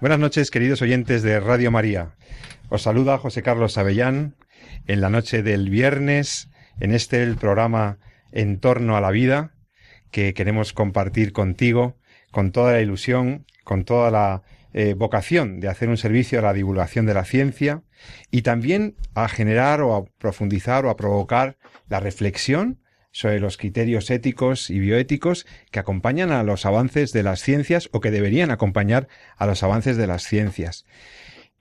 Buenas noches, queridos oyentes de Radio María. Os saluda José Carlos Avellán en la noche del viernes, en este el programa En torno a la vida, que queremos compartir contigo con toda la ilusión, con toda la eh, vocación de hacer un servicio a la divulgación de la ciencia y también a generar o a profundizar o a provocar la reflexión sobre los criterios éticos y bioéticos que acompañan a los avances de las ciencias o que deberían acompañar a los avances de las ciencias.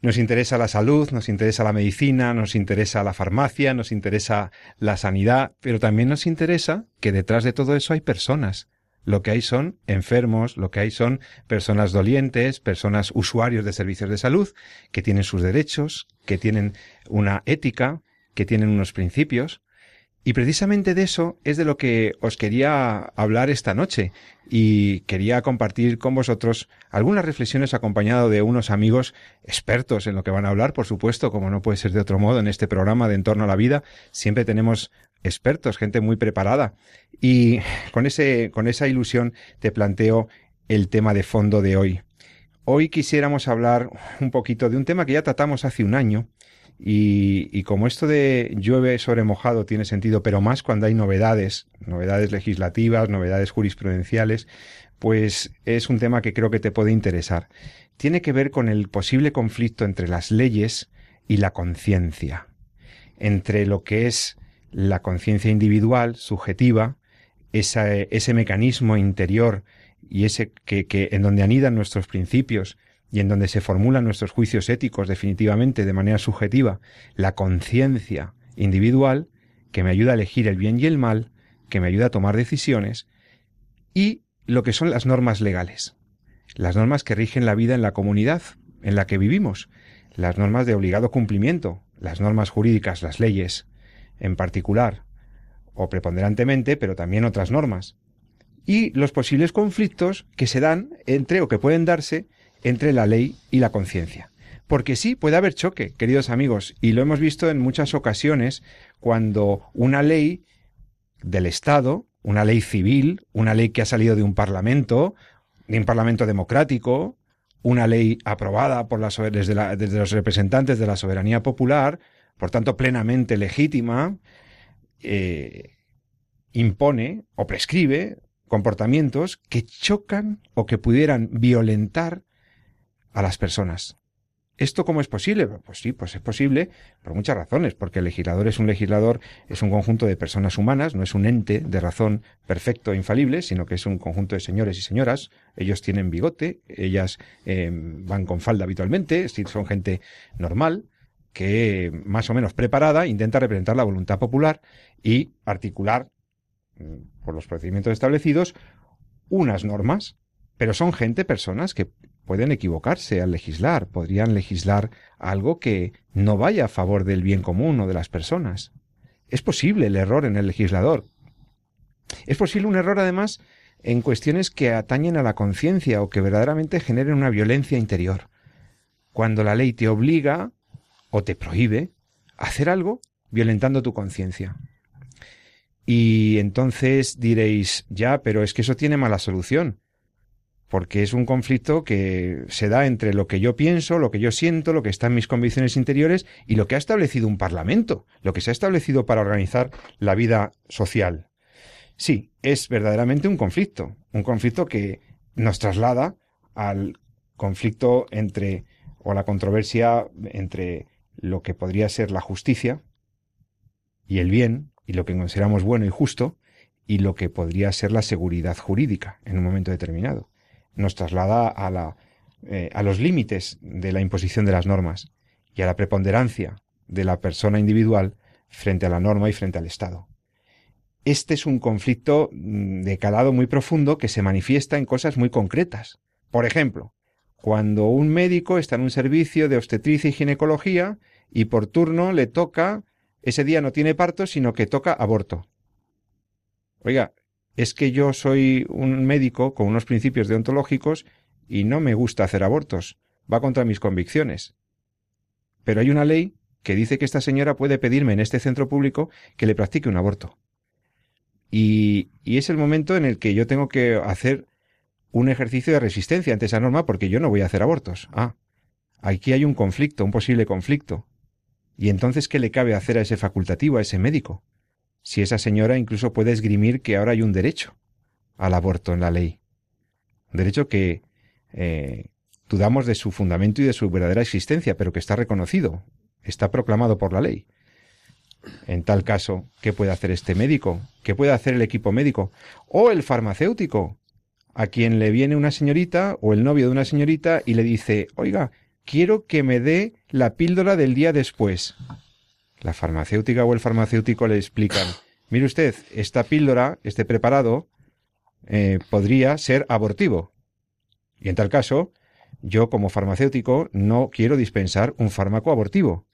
Nos interesa la salud, nos interesa la medicina, nos interesa la farmacia, nos interesa la sanidad, pero también nos interesa que detrás de todo eso hay personas. Lo que hay son enfermos, lo que hay son personas dolientes, personas usuarios de servicios de salud, que tienen sus derechos, que tienen una ética, que tienen unos principios, y precisamente de eso es de lo que os quería hablar esta noche. Y quería compartir con vosotros algunas reflexiones acompañado de unos amigos expertos en lo que van a hablar, por supuesto, como no puede ser de otro modo en este programa de Entorno a la Vida, siempre tenemos expertos, gente muy preparada. Y con ese con esa ilusión te planteo el tema de fondo de hoy. Hoy quisiéramos hablar un poquito de un tema que ya tratamos hace un año y, como esto de llueve sobre mojado tiene sentido, pero más cuando hay novedades, novedades legislativas, novedades jurisprudenciales, pues es un tema que creo que te puede interesar. Tiene que ver con el posible conflicto entre las leyes y la conciencia, entre lo que es la conciencia individual, subjetiva, ese mecanismo interior y ese que, que en donde anidan nuestros principios y en donde se formulan nuestros juicios éticos definitivamente de manera subjetiva, la conciencia individual que me ayuda a elegir el bien y el mal, que me ayuda a tomar decisiones, y lo que son las normas legales, las normas que rigen la vida en la comunidad en la que vivimos, las normas de obligado cumplimiento, las normas jurídicas, las leyes, en particular, o preponderantemente, pero también otras normas, y los posibles conflictos que se dan entre o que pueden darse entre la ley y la conciencia. Porque sí, puede haber choque, queridos amigos, y lo hemos visto en muchas ocasiones cuando una ley del Estado, una ley civil, una ley que ha salido de un parlamento, de un parlamento democrático, una ley aprobada por desde, los representantes de la soberanía popular, por tanto plenamente legítima, eh, impone o prescribe comportamientos que chocan o que pudieran violentar a las personas. ¿Esto cómo es posible? Pues sí, pues es posible por muchas razones, porque el legislador es un legislador, es un conjunto de personas humanas, no es un ente de razón perfecto e infalible, sino que es un conjunto de señores y señoras. Ellos tienen bigote, ellas eh, van con falda habitualmente, son gente normal, que más o menos preparada intenta representar la voluntad popular y articular, mm, por los procedimientos establecidos, unas normas, pero son gente, personas que pueden equivocarse al legislar, podrían legislar algo que no vaya a favor del bien común o de las personas. Es posible el error en el legislador. Es posible un error además en cuestiones que atañen a la conciencia o que verdaderamente generen una violencia interior. Cuando la ley te obliga o te prohíbe hacer algo violentando tu conciencia. Y entonces diréis, ya, pero es que eso tiene mala solución porque es un conflicto que se da entre lo que yo pienso, lo que yo siento, lo que está en mis convicciones interiores y lo que ha establecido un parlamento, lo que se ha establecido para organizar la vida social. Sí, es verdaderamente un conflicto, un conflicto que nos traslada al conflicto entre o la controversia entre lo que podría ser la justicia y el bien y lo que consideramos bueno y justo y lo que podría ser la seguridad jurídica en un momento determinado nos traslada a, la, eh, a los límites de la imposición de las normas y a la preponderancia de la persona individual frente a la norma y frente al Estado. Este es un conflicto mm, de calado muy profundo que se manifiesta en cosas muy concretas, Por ejemplo, cuando un médico está en un servicio de obstetricia y ginecología y por turno le toca, ese día no tiene parto, sino que toca aborto. Oiga, es que yo soy un médico con unos principios deontológicos y no me gusta hacer abortos. Va contra mis convicciones. Pero hay una ley que dice que esta señora puede pedirme en este centro público que le practique un aborto. Y, y es el momento en el que yo tengo que hacer un ejercicio de resistencia ante esa norma porque yo no voy a hacer abortos. Ah, aquí hay un conflicto, un posible conflicto. ¿Y entonces qué le cabe hacer a ese facultativo, a ese médico? Si esa señora incluso puede esgrimir que ahora hay un derecho al aborto en la ley. Un derecho que eh, dudamos de su fundamento y de su verdadera existencia, pero que está reconocido, está proclamado por la ley. En tal caso, ¿qué puede hacer este médico? ¿Qué puede hacer el equipo médico? O el farmacéutico, a quien le viene una señorita o el novio de una señorita y le dice, oiga, quiero que me dé la píldora del día después. La farmacéutica o el farmacéutico le explican, mire usted, esta píldora, este preparado, eh, podría ser abortivo. Y en tal caso, yo como farmacéutico no quiero dispensar un fármaco abortivo,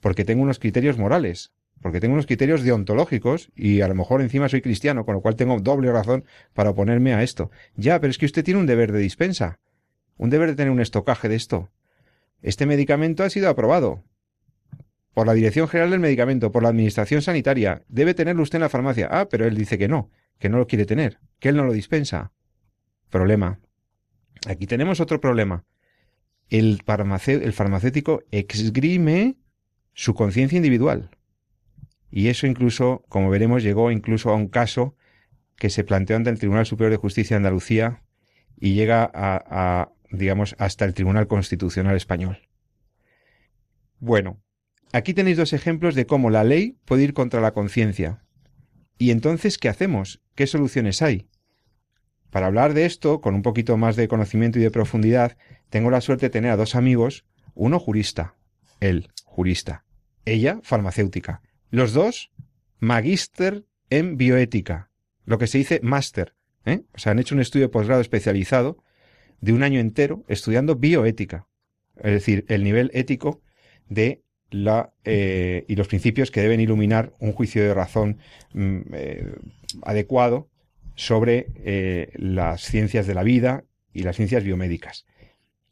porque tengo unos criterios morales, porque tengo unos criterios deontológicos y a lo mejor encima soy cristiano, con lo cual tengo doble razón para oponerme a esto. Ya, pero es que usted tiene un deber de dispensa, un deber de tener un estocaje de esto. Este medicamento ha sido aprobado por la Dirección General del Medicamento, por la Administración Sanitaria. Debe tenerlo usted en la farmacia. Ah, pero él dice que no, que no lo quiere tener, que él no lo dispensa. Problema. Aquí tenemos otro problema. El, el farmacéutico exgrime su conciencia individual. Y eso incluso, como veremos, llegó incluso a un caso que se planteó ante el Tribunal Superior de Justicia de Andalucía y llega a, digamos, hasta el Tribunal Constitucional Español. Bueno, aquí tenéis dos ejemplos de cómo la ley puede ir contra la conciencia. ¿Y entonces qué hacemos? ¿Qué soluciones hay? Para hablar de esto, con un poquito más de conocimiento y de profundidad, tengo la suerte de tener a dos amigos, uno jurista, él, jurista, ella, farmacéutica. Los dos, magíster en bioética, lo que se dice máster. ¿eh? O sea, han hecho un estudio de posgrado especializado de un año entero estudiando bioética, es decir, el nivel ético de la eh, y los principios que deben iluminar un juicio de razón mm, eh, adecuado sobre eh, las ciencias de la vida y las ciencias biomédicas.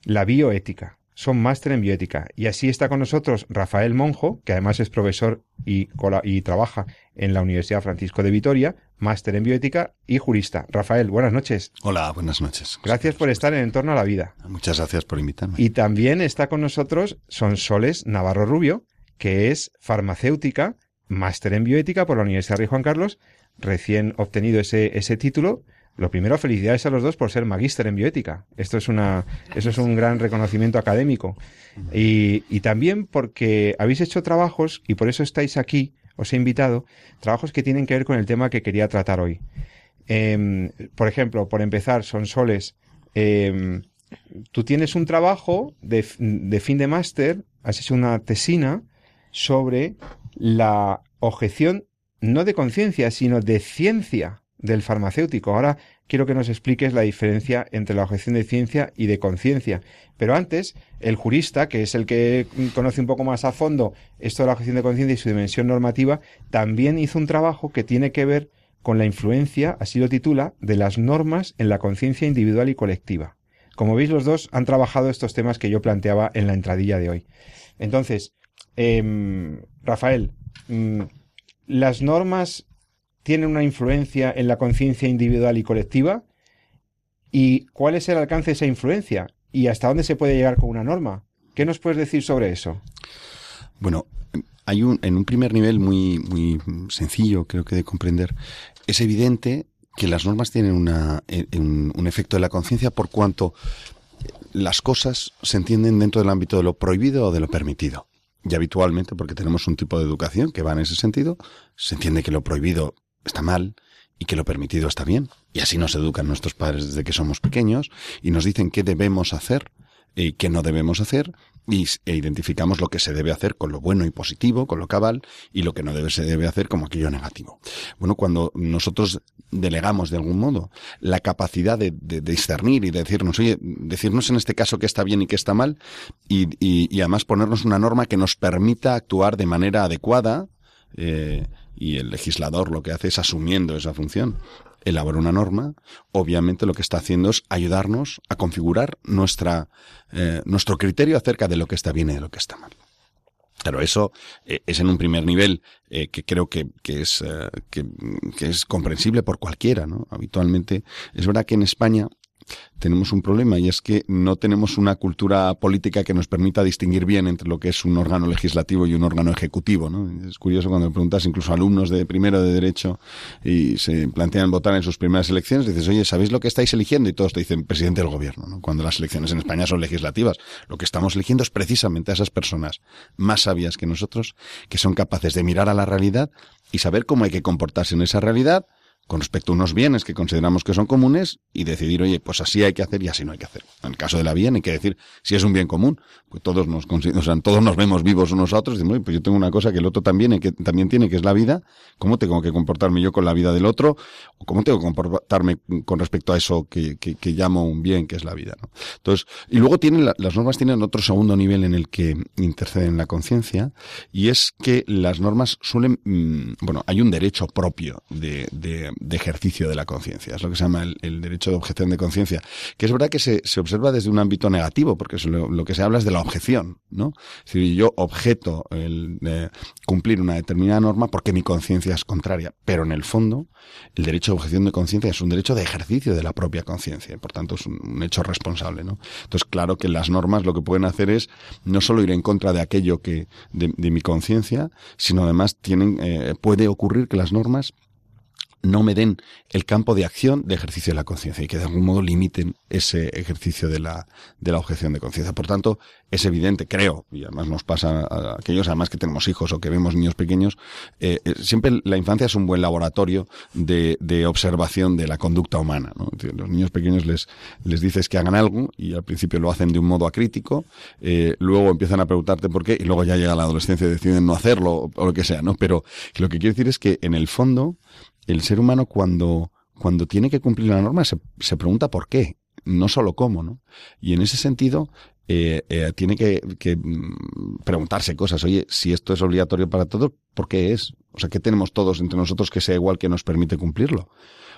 La bioética. Son máster en bioética. Y así está con nosotros Rafael Monjo, que además es profesor y, y trabaja en la Universidad Francisco de Vitoria, máster en bioética y jurista. Rafael, buenas noches. Hola, buenas noches. Gracias por estar en Entorno a la Vida. Muchas gracias por invitarme. Y también está con nosotros Sonsoles Navarro Rubio, que es farmacéutica, máster en bioética por la Universidad de Juan Carlos recién obtenido ese, ese título, lo primero, felicidades a los dos por ser magíster en bioética. Esto es una, eso es un gran reconocimiento académico. Y, y también porque habéis hecho trabajos, y por eso estáis aquí, os he invitado, trabajos que tienen que ver con el tema que quería tratar hoy. Em, por ejemplo, por empezar, son soles. Em, tú tienes un trabajo de, de fin de máster, has hecho una tesina sobre la objeción no de conciencia, sino de ciencia del farmacéutico. Ahora quiero que nos expliques la diferencia entre la objeción de ciencia y de conciencia. Pero antes, el jurista, que es el que conoce un poco más a fondo esto de la objeción de conciencia y su dimensión normativa, también hizo un trabajo que tiene que ver con la influencia, así lo titula, de las normas en la conciencia individual y colectiva. Como veis, los dos han trabajado estos temas que yo planteaba en la entradilla de hoy. Entonces, em, Rafael, mm, las normas tienen una influencia en la conciencia individual y colectiva y cuál es el alcance de esa influencia y hasta dónde se puede llegar con una norma. ¿Qué nos puedes decir sobre eso? Bueno, hay un, en un primer nivel muy, muy sencillo, creo que de comprender, es evidente que las normas tienen una, un, un efecto de la conciencia por cuanto las cosas se entienden dentro del ámbito de lo prohibido o de lo permitido. Y habitualmente, porque tenemos un tipo de educación que va en ese sentido, se entiende que lo prohibido está mal y que lo permitido está bien. Y así nos educan nuestros padres desde que somos pequeños y nos dicen qué debemos hacer eh, que no debemos hacer y, e identificamos lo que se debe hacer con lo bueno y positivo, con lo cabal, y lo que no se debe hacer como aquello negativo. Bueno, cuando nosotros delegamos de algún modo la capacidad de, discernir y de decirnos, oye, decirnos en este caso qué está bien y qué está mal, y, y, además ponernos una norma que nos permita actuar de manera adecuada, eh, y el legislador lo que hace es asumiendo esa función, elabora una norma, obviamente lo que está haciendo es ayudarnos a configurar nuestra, eh, nuestro criterio acerca de lo que está bien y de lo que está mal. Claro, eso eh, es en un primer nivel eh, que creo que, que es, que, que, es comprensible por cualquiera, ¿no? Habitualmente, es verdad que en España tenemos un problema y es que no tenemos una cultura política que nos permita distinguir bien entre lo que es un órgano legislativo y un órgano ejecutivo. ¿no? Es curioso cuando me preguntas incluso a alumnos de primero de derecho y se plantean votar en sus primeras elecciones, dices, oye, ¿sabéis lo que estáis eligiendo? Y todos te dicen presidente del gobierno. ¿no? Cuando las elecciones en España son legislativas, lo que estamos eligiendo es precisamente a esas personas más sabias que nosotros, que son capaces de mirar a la realidad y saber cómo hay que comportarse en esa realidad con respecto a unos bienes que consideramos que son comunes y decidir, oye, pues así hay que hacer y así no hay que hacer. En el caso de la bien hay que decir, si es un bien común, pues todos nos, o sea, todos nos vemos vivos unos a otros, y decimos, pues yo tengo una cosa que el otro también, que también tiene, que es la vida, ¿cómo tengo que comportarme yo con la vida del otro? ¿O cómo tengo que comportarme con respecto a eso que, que, que llamo un bien, que es la vida? ¿no? Entonces, y luego tienen, las normas tienen otro segundo nivel en el que interceden la conciencia, y es que las normas suelen, mm, bueno, hay un derecho propio de, de de ejercicio de la conciencia. Es lo que se llama el, derecho de objeción de conciencia, que es verdad que se, se, observa desde un ámbito negativo, porque lo, que se habla es de la objeción, ¿no? Es decir, yo objeto el cumplir una determinada norma porque mi conciencia es contraria, pero en el fondo el derecho de objeción de conciencia es un derecho de ejercicio de la propia conciencia, por tanto es un, hecho responsable, ¿no? Entonces, claro que las normas lo que pueden hacer es no solo ir en contra de aquello que de, de mi conciencia, sino además tienen eh, puede ocurrir que las normas no me den el campo de acción de ejercicio de la conciencia y que de algún modo limiten ese ejercicio de la, de la objeción de conciencia. Por tanto, es evidente, creo, y además nos pasa a aquellos, además que tenemos hijos o que vemos niños pequeños, eh, eh, siempre la infancia es un buen laboratorio de, de observación de la conducta humana. ¿no? Los niños pequeños les, les dices que hagan algo y al principio lo hacen de un modo acrítico, eh, luego empiezan a preguntarte por qué y luego ya llega la adolescencia y deciden no hacerlo o lo que sea, ¿no? Pero lo que quiero decir es que en el fondo, el ser humano cuando, cuando tiene que cumplir la norma se, se pregunta por qué, no solo cómo, ¿no? Y en ese sentido, eh, eh, tiene que, que, mm, preguntarse cosas. Oye, si esto es obligatorio para todos, ¿por qué es? O sea, ¿qué tenemos todos entre nosotros que sea igual que nos permite cumplirlo?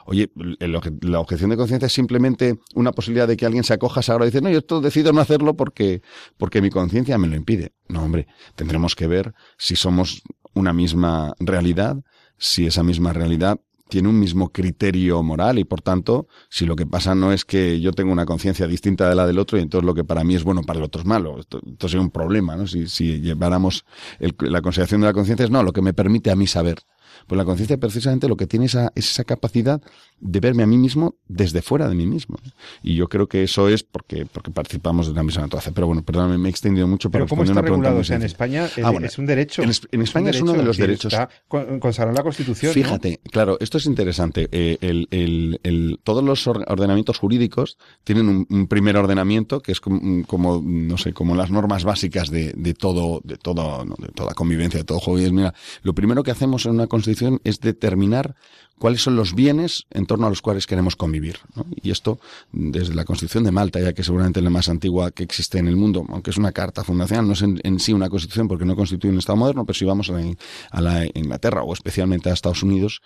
Oye, la objeción de conciencia es simplemente una posibilidad de que alguien se acoja ahora y dice, no, yo esto decido no hacerlo porque, porque mi conciencia me lo impide. No, hombre, tendremos que ver si somos una misma realidad si esa misma realidad tiene un mismo criterio moral y por tanto, si lo que pasa no es que yo tengo una conciencia distinta de la del otro y entonces lo que para mí es bueno para el otro es malo, esto, sería un problema, ¿no? Si, si lleváramos la consideración de la conciencia es no, lo que me permite a mí saber. Pues la conciencia precisamente lo que tiene esa, es esa capacidad de verme a mí mismo desde fuera de mí mismo. Y yo creo que eso es porque, porque participamos de la misma naturaleza. Pero bueno, perdóname, me he extendido mucho para Pero ¿cómo está regulado? O sea, en España ah, es un derecho. En, España es, uno de los derechos. Está consagrado en la Constitución. Fíjate, claro, esto es interesante. Eh, el, el, el, todos los ordenamientos jurídicos tienen un, un primer ordenamiento que es como, no sé, como las normas básicas de, de todo, de todo, de toda convivencia, de todo juego. Y es, mira, lo primero que hacemos en una Constitución es determinar cuáles son los bienes en torno a los cuales queremos convivir. Y esto, desde la Constitución de Malta, ya que seguramente es la más antigua que existe en el mundo, aunque es una carta fundacional, no es en, sí una Constitución porque no constituye un Estado moderno, pero si vamos a la, Inglaterra o especialmente a Estados Unidos,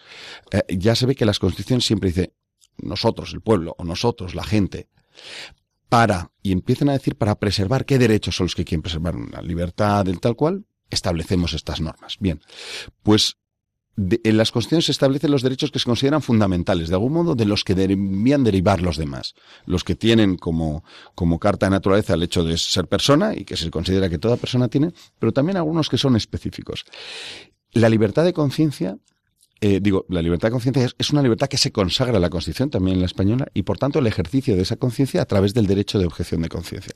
eh, ya se ve que las Constituciones siempre dice nosotros, el pueblo, o nosotros, la gente, para, y empiezan a decir para preservar qué derechos son los que quieren preservar, la libertad, del tal cual, establecemos estas normas. Bien, pues en las constituciones se establecen los derechos que se consideran fundamentales, de algún modo de los que debían derivar los demás. Los que tienen como, como carta de naturaleza el hecho de ser persona y que se considera que toda persona tiene, pero también algunos que son específicos. La libertad de conciencia eh, digo, la libertad de conciencia es, una libertad que se consagra en la Constitución, también en la española, y por tanto el ejercicio de esa conciencia a través del derecho de objeción de conciencia.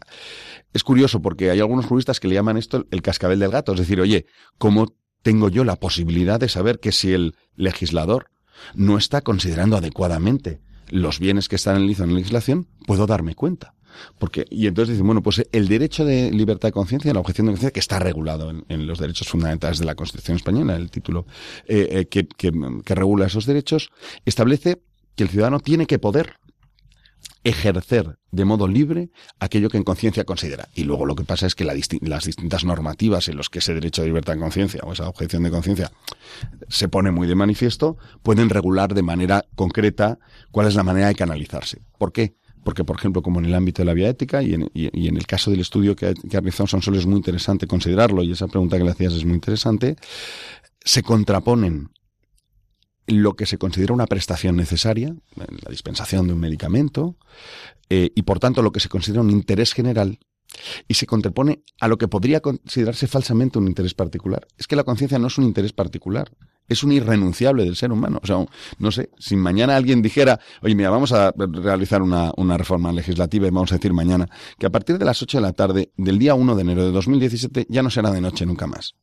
Es curioso porque hay algunos juristas que le llaman esto el cascabel del gato, es decir, oye, ¿cómo tengo yo la posibilidad de saber que si el legislador no está considerando adecuadamente los bienes que están en la legislación, puedo darme cuenta. Porque, y entonces dicen, bueno, pues el derecho de libertad de conciencia, la objeción de conciencia, que está regulado en, los derechos fundamentales de la Constitución española, el título eh, eh, que, que regula esos derechos, establece que el ciudadano tiene que poder ejercer de modo libre aquello que en conciencia considera. Y luego lo que pasa es que las distintas normativas en las que ese derecho de libertad de conciencia o esa objeción de conciencia se pone muy de manifiesto, pueden regular de manera concreta cuál es la manera de canalizarse. ¿Por qué? Porque, por ejemplo, como en el ámbito de la vía ética y en, el caso del estudio que, que ha realizado solo es muy interesante considerarlo y esa pregunta que le hacías es muy interesante, se contraponen lo que se considera una prestación necesaria, la dispensación de un medicamento, eh, y por tanto lo que se considera un interés general, y se contrapone a lo que podría considerarse falsamente un interés particular. Es que la conciencia no es un interés particular, es un irrenunciable del ser humano. O sea, no sé, si mañana alguien dijera, oye, mira, vamos a realizar una, una reforma legislativa y vamos a decir mañana que a partir de las 8 de la tarde del día 1 de enero de 2017 ya no será de noche nunca más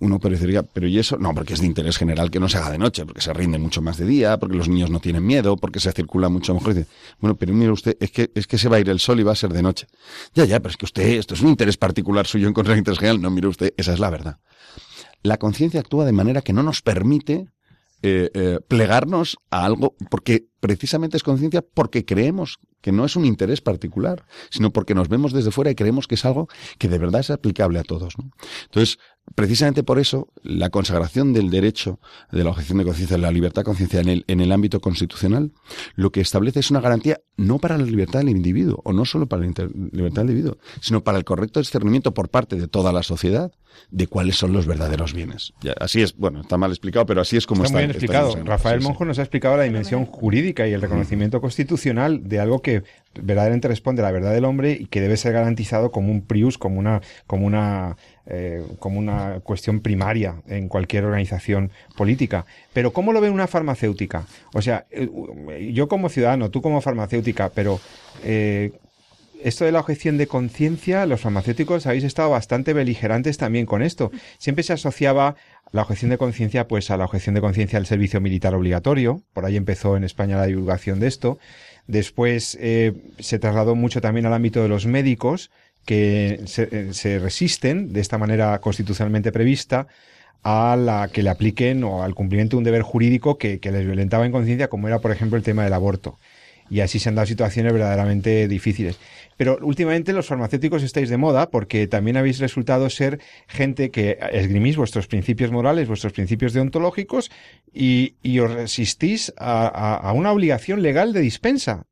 uno parecería, pero ¿y eso? No, porque es de interés general que no se haga de noche, porque se rinde mucho más de día, porque los niños no tienen miedo, porque se circula mucho mejor. Dice, bueno, pero mire usted, es que, es que se va a ir el sol y va a ser de noche. Ya, ya, pero es que usted, esto es un interés particular suyo en contra del interés general. No, mire usted, esa es la verdad. La conciencia actúa de manera que no nos permite eh, eh, plegarnos a algo, porque precisamente es conciencia porque creemos que no es un interés particular, sino porque nos vemos desde fuera y creemos que es algo que de verdad es aplicable a todos. Entonces, precisamente por eso, la consagración del derecho de la objeción de conciencia, de la libertad de conciencia en el, en el ámbito constitucional, lo que establece es una garantía no para la libertad del individuo, o no solo para la libertad del individuo, sino para el correcto discernimiento por parte de toda la sociedad de cuáles son los verdaderos bienes. así es, bueno, está mal explicado, pero así es como está. Está muy bien explicado. Rafael Monjo nos ha explicado la dimensión jurídica y el reconocimiento constitucional de algo que verdaderamente responde a la verdad del hombre y que debe ser garantizado como un prius, como una, como una, eh, como una cuestión primaria en cualquier organización política. Pero ¿cómo lo ve una farmacéutica? O sea, eh, yo como ciudadano, tú como farmacéutica, pero eh, esto de la objeción de conciencia, los farmacéuticos habéis estado bastante beligerantes también con esto. Siempre se asociaba la objeción de conciencia pues a la objeción de conciencia del servicio militar obligatorio. Por ahí empezó en España la divulgación de esto. Después eh, se trasladó mucho también al ámbito de los médicos que se, se resisten de esta manera constitucionalmente prevista a la que le apliquen o al cumplimiento de un deber jurídico que, que les violentaba en conciencia, como era, por ejemplo, el tema del aborto. Y así se han dado situaciones verdaderamente difíciles. Pero últimamente los farmacéuticos estáis de moda porque también habéis resultado ser gente que esgrimís vuestros principios morales, vuestros principios deontológicos y, os resistís a, una obligación legal de dispensa.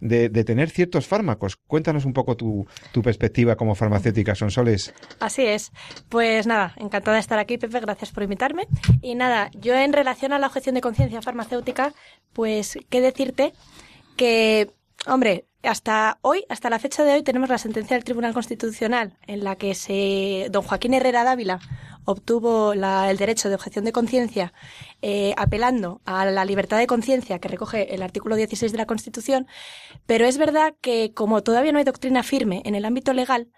De, tener ciertos fármacos. Cuéntanos un poco tu, perspectiva como farmacéutica, Sonsoles. Así es. Pues nada, encantada de estar aquí, Pepe, gracias por invitarme. Y nada, yo en relación a la objeción de conciencia farmacéutica, pues, ¿qué decirte? Que, hombre, hasta hoy, hasta la fecha de hoy, tenemos la sentencia del Tribunal Constitucional en la que se, don Joaquín Herrera Dávila obtuvo el derecho de objeción de conciencia eh, apelando a la libertad de conciencia que recoge el artículo 16 de la Constitución, pero es verdad que como todavía no hay doctrina firme en el ámbito legal,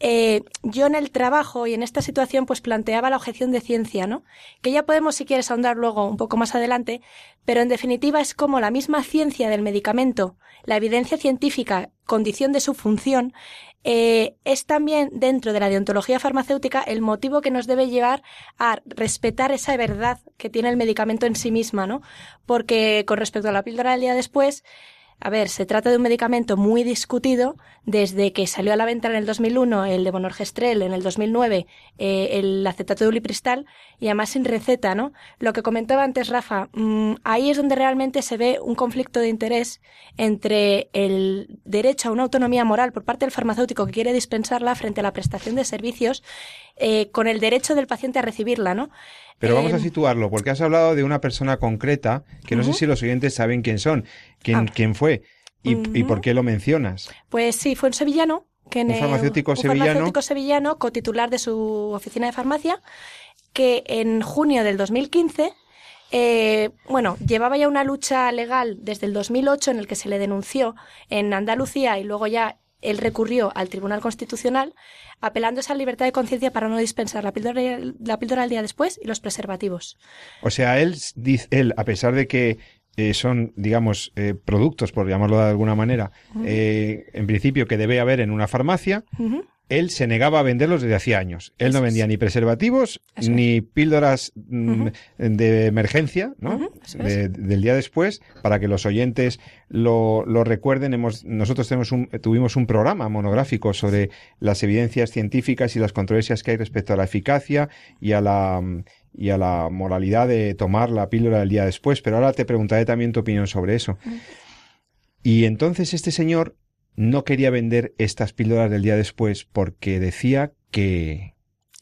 eh, yo en el trabajo y en esta situación pues planteaba la objeción de ciencia, ¿no? Que ya podemos si quieres ahondar luego un poco más adelante, pero en definitiva es como la misma ciencia del medicamento, la evidencia científica, condición de su función, eh, es también dentro de la deontología farmacéutica el motivo que nos debe llevar a respetar esa verdad que tiene el medicamento en sí misma, ¿no? Porque con respecto a la píldora del día después, a ver, se trata de un medicamento muy discutido desde que salió a la venta en el 2001 el de Bonorgestrel, en el 2009 eh, el acetato de ulipristal y además sin receta, ¿no? Lo que comentaba antes Rafa, mm, ahí es donde realmente se ve un conflicto de interés entre el derecho a una autonomía moral por parte del farmacéutico que quiere dispensarla frente a la prestación de servicios eh, con el derecho del paciente a recibirla, ¿no? Pero vamos a em, situarlo, porque has hablado de una persona concreta, que no sé si los oyentes saben quién son, quién, ah. quién fue y, por qué lo mencionas. Pues sí, fue un sevillano. Que un farmacéutico sevillano. farmacéutico sevillano, cotitular de su oficina de farmacia, que en junio del 2015 eh, bueno, llevaba ya una lucha legal desde el 2008 en el que se le denunció en Andalucía y luego ya él recurrió al Tribunal Constitucional apelando a esa libertad de conciencia para no dispensar la píldora, la píldora al día después y los preservativos. O sea, él, él, a pesar de que eh, son, digamos, eh, productos, por llamarlo de alguna manera, eh, en principio que debe haber en una farmacia. Él se negaba a venderlos desde hacía años. Él Eso no vendía es. ni preservativos Eso ni píldoras mm, de emergencia, ¿no? De- del día después, para que los oyentes lo, lo recuerden. Hemos, nosotros tenemos un, tuvimos un programa monográfico sobre las evidencias científicas y las controversias que hay respecto a la eficacia y a la y a la moralidad de tomar la píldora del día después. Pero ahora te preguntaré también tu opinión sobre eso. Y entonces este señor no quería vender estas píldoras del día después porque decía que,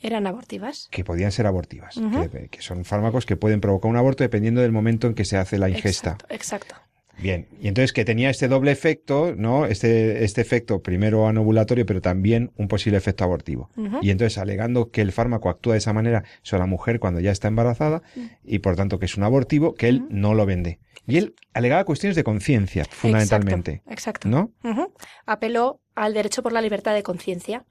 Eran abortivas. que podían ser abortivas, que, que son fármacos que pueden provocar un aborto dependiendo del momento en que se hace la ingesta. Exacto, exacto. Bien, y entonces que tenía este doble efecto, ¿no? Este, este efecto primero anovulatorio, pero también un posible efecto abortivo. Y entonces alegando que el fármaco actúa de esa manera sobre la mujer cuando ya está embarazada y por tanto que es un abortivo, que él no lo vende. Y él alegaba cuestiones de conciencia, fundamentalmente. Exacto. exacto. ¿No? Apeló al derecho por la libertad de conciencia,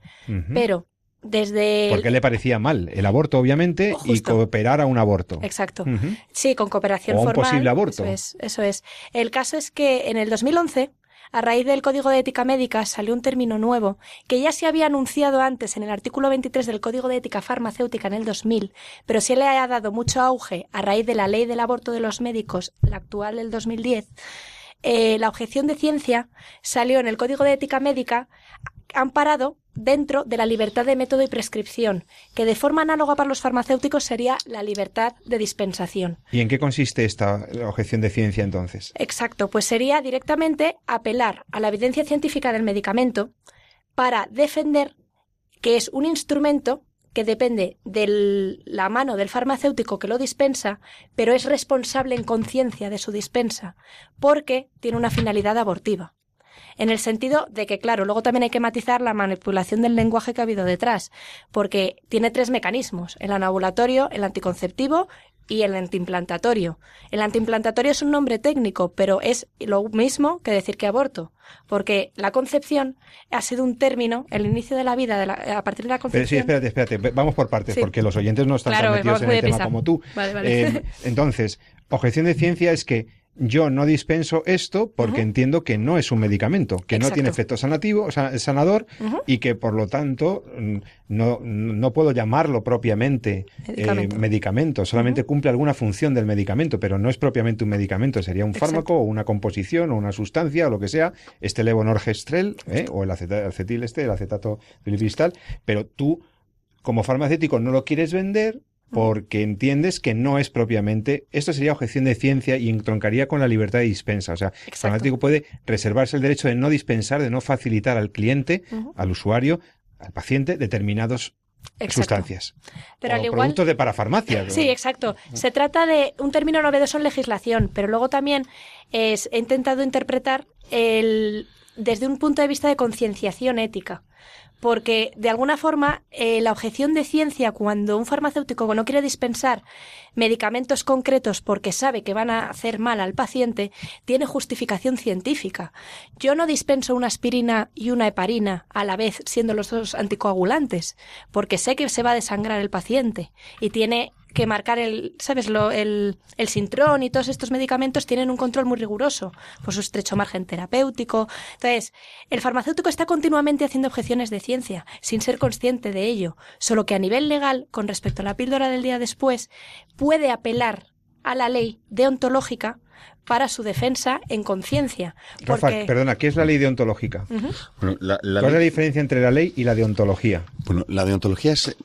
pero desde... Porque le parecía mal el aborto, obviamente, y cooperar a un aborto. Exacto. Sí, con cooperación O a un formal. posible aborto. Eso es, eso es. El caso es que en el 2011, a raíz del Código de Ética Médica, salió un término nuevo que ya se había anunciado antes en el artículo 23 del Código de Ética Farmacéutica en el 2000, pero se le ha dado mucho auge a raíz de la ley del aborto de los médicos, la actual del 2010. Eh, la objeción de ciencia salió en el Código de Ética Médica amparado dentro de la libertad de método y prescripción, que de forma análoga para los farmacéuticos sería la libertad de dispensación. ¿Y en qué consiste esta objeción de ciencia entonces? Exacto, pues sería directamente apelar a la evidencia científica del medicamento para defender que es un instrumento que depende de la mano del farmacéutico que lo dispensa, pero es responsable en conciencia de su dispensa, porque tiene una finalidad abortiva. En el sentido de que, claro, luego también hay que matizar la manipulación del lenguaje que ha habido detrás, porque tiene tres mecanismos, el anovulatorio, el anticonceptivo y el antiimplantatorio. El antiimplantatorio es un nombre técnico, pero es lo mismo que decir que aborto, porque la concepción ha sido un término, el inicio de la vida, de la- a partir de la Pero sí, concepción. espérate, espérate. Vamos por partes, Sí. porque los oyentes no están tan Claro, metidos vamos en el tema como tú. Vale, vale. Eh, entonces, objeción de ciencia es que yo no dispenso esto porque entiendo que no es un medicamento, que no tiene efecto sanativo, sanador y que por lo tanto mm, no, no puedo llamarlo propiamente eh, Medicamento. solamente cumple alguna función del medicamento, pero no es propiamente un medicamento, sería un Exacto. fármaco o una composición o una sustancia o lo que sea, este levonorgestrel ¿eh? o el acetil este, el acetato filipristal, pero tú como farmacéutico no lo quieres vender porque entiendes que no es propiamente. Esto sería objeción de ciencia y entroncaría con la libertad de dispensa. O sea, el farmacéutico puede reservarse el derecho de no dispensar, de no facilitar al cliente, al usuario, al paciente, determinadas Exacto. sustancias. Pero o al igual, productos de parafarmacia. Sí, exacto. Se trata de un término novedoso en legislación, pero luego también es, he intentado interpretar el, desde un punto de vista de concienciación ética. Porque, de alguna forma, eh, la objeción de ciencia, cuando un farmacéutico no quiere dispensar medicamentos concretos porque sabe que van a hacer mal al paciente, tiene justificación científica. Yo no dispenso una aspirina y una heparina a la vez, siendo los dos anticoagulantes, porque sé que se va a desangrar el paciente y tiene que marcar el, ¿sabes? Lo, el, el sintrón y todos estos medicamentos tienen un control muy riguroso por su estrecho margen terapéutico. Entonces, el farmacéutico está continuamente haciendo objeciones de ciencia, sin ser consciente de ello. Solo que a nivel legal, con respecto a la píldora del día después, puede apelar a la ley deontológica para su defensa en conciencia. Rafa, Porque... perdona, ¿qué es la ley deontológica? Bueno, la, la ¿Cuál es la diferencia entre la ley y la deontología? Bueno, la deontología es,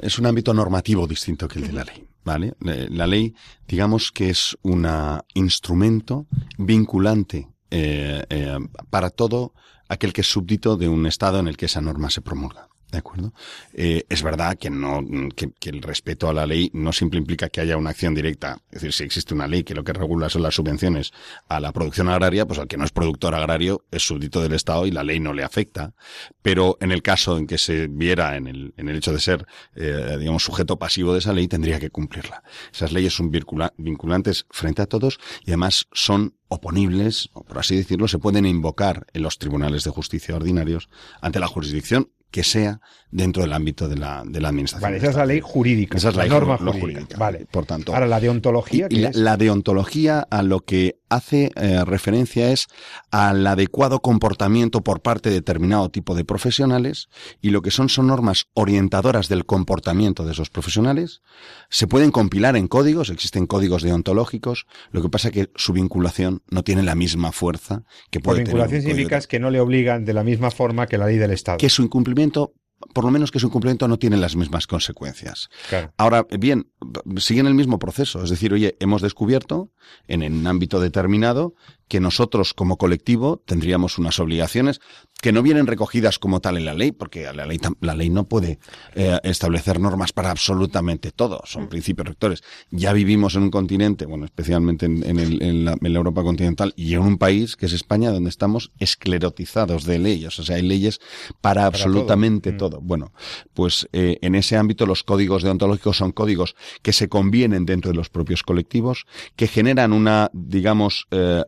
es un ámbito normativo distinto que el de la ley, ¿vale? Eh, La ley, digamos que es un instrumento vinculante eh, eh, para todo aquel que es súbdito de un estado en el que esa norma se promulga. ¿De acuerdo? Eh, es verdad que no, que, el respeto a la ley no siempre implica que haya una acción directa. Es decir, si existe una ley que lo que regula son las subvenciones a la producción agraria, pues al que no es productor agrario es súbdito del Estado y la ley no le afecta. Pero en el caso en que se viera en el, en el hecho de ser, eh, digamos, sujeto pasivo de esa ley, tendría que cumplirla. Esas leyes son vincula- vinculantes frente a todos y además son oponibles, o por así decirlo, se pueden invocar en los tribunales de justicia ordinarios ante la jurisdicción que sea dentro del ámbito de la, de la administración. Vale, esa es la ley jurídica. Esa es la, norma lo jurídica. jurídica. Vale. Por tanto. Ahora, la deontología. y ¿qué la, es? la deontología a lo que hace eh, referencia es al adecuado comportamiento por parte de determinado tipo de profesionales y lo que son son normas orientadoras del comportamiento de esos profesionales. Se pueden compilar en códigos, existen códigos deontológicos, lo que pasa es que su vinculación no tiene la misma fuerza que Por puede tener vinculación significa que no le obligan de la misma forma que la ley del Estado. que su incumplimiento, por lo menos que su incumplimiento no tiene las mismas consecuencias. Claro. Ahora, bien, siguen el mismo proceso. Es decir, oye, hemos descubierto en un ámbito determinado que nosotros como colectivo tendríamos unas obligaciones que no vienen recogidas como tal en la ley, porque la ley, la ley no puede eh, establecer normas para absolutamente todo, son principios rectores. Ya vivimos en un continente, bueno, especialmente en, en el- en la, en la Europa continental y en un país que es España, donde estamos esclerotizados de leyes, o sea, hay leyes para, absolutamente todo. Todo. Bueno, pues eh, en ese ámbito los códigos deontológicos son códigos que se convienen dentro de los propios colectivos, que generan una, digamos, eh,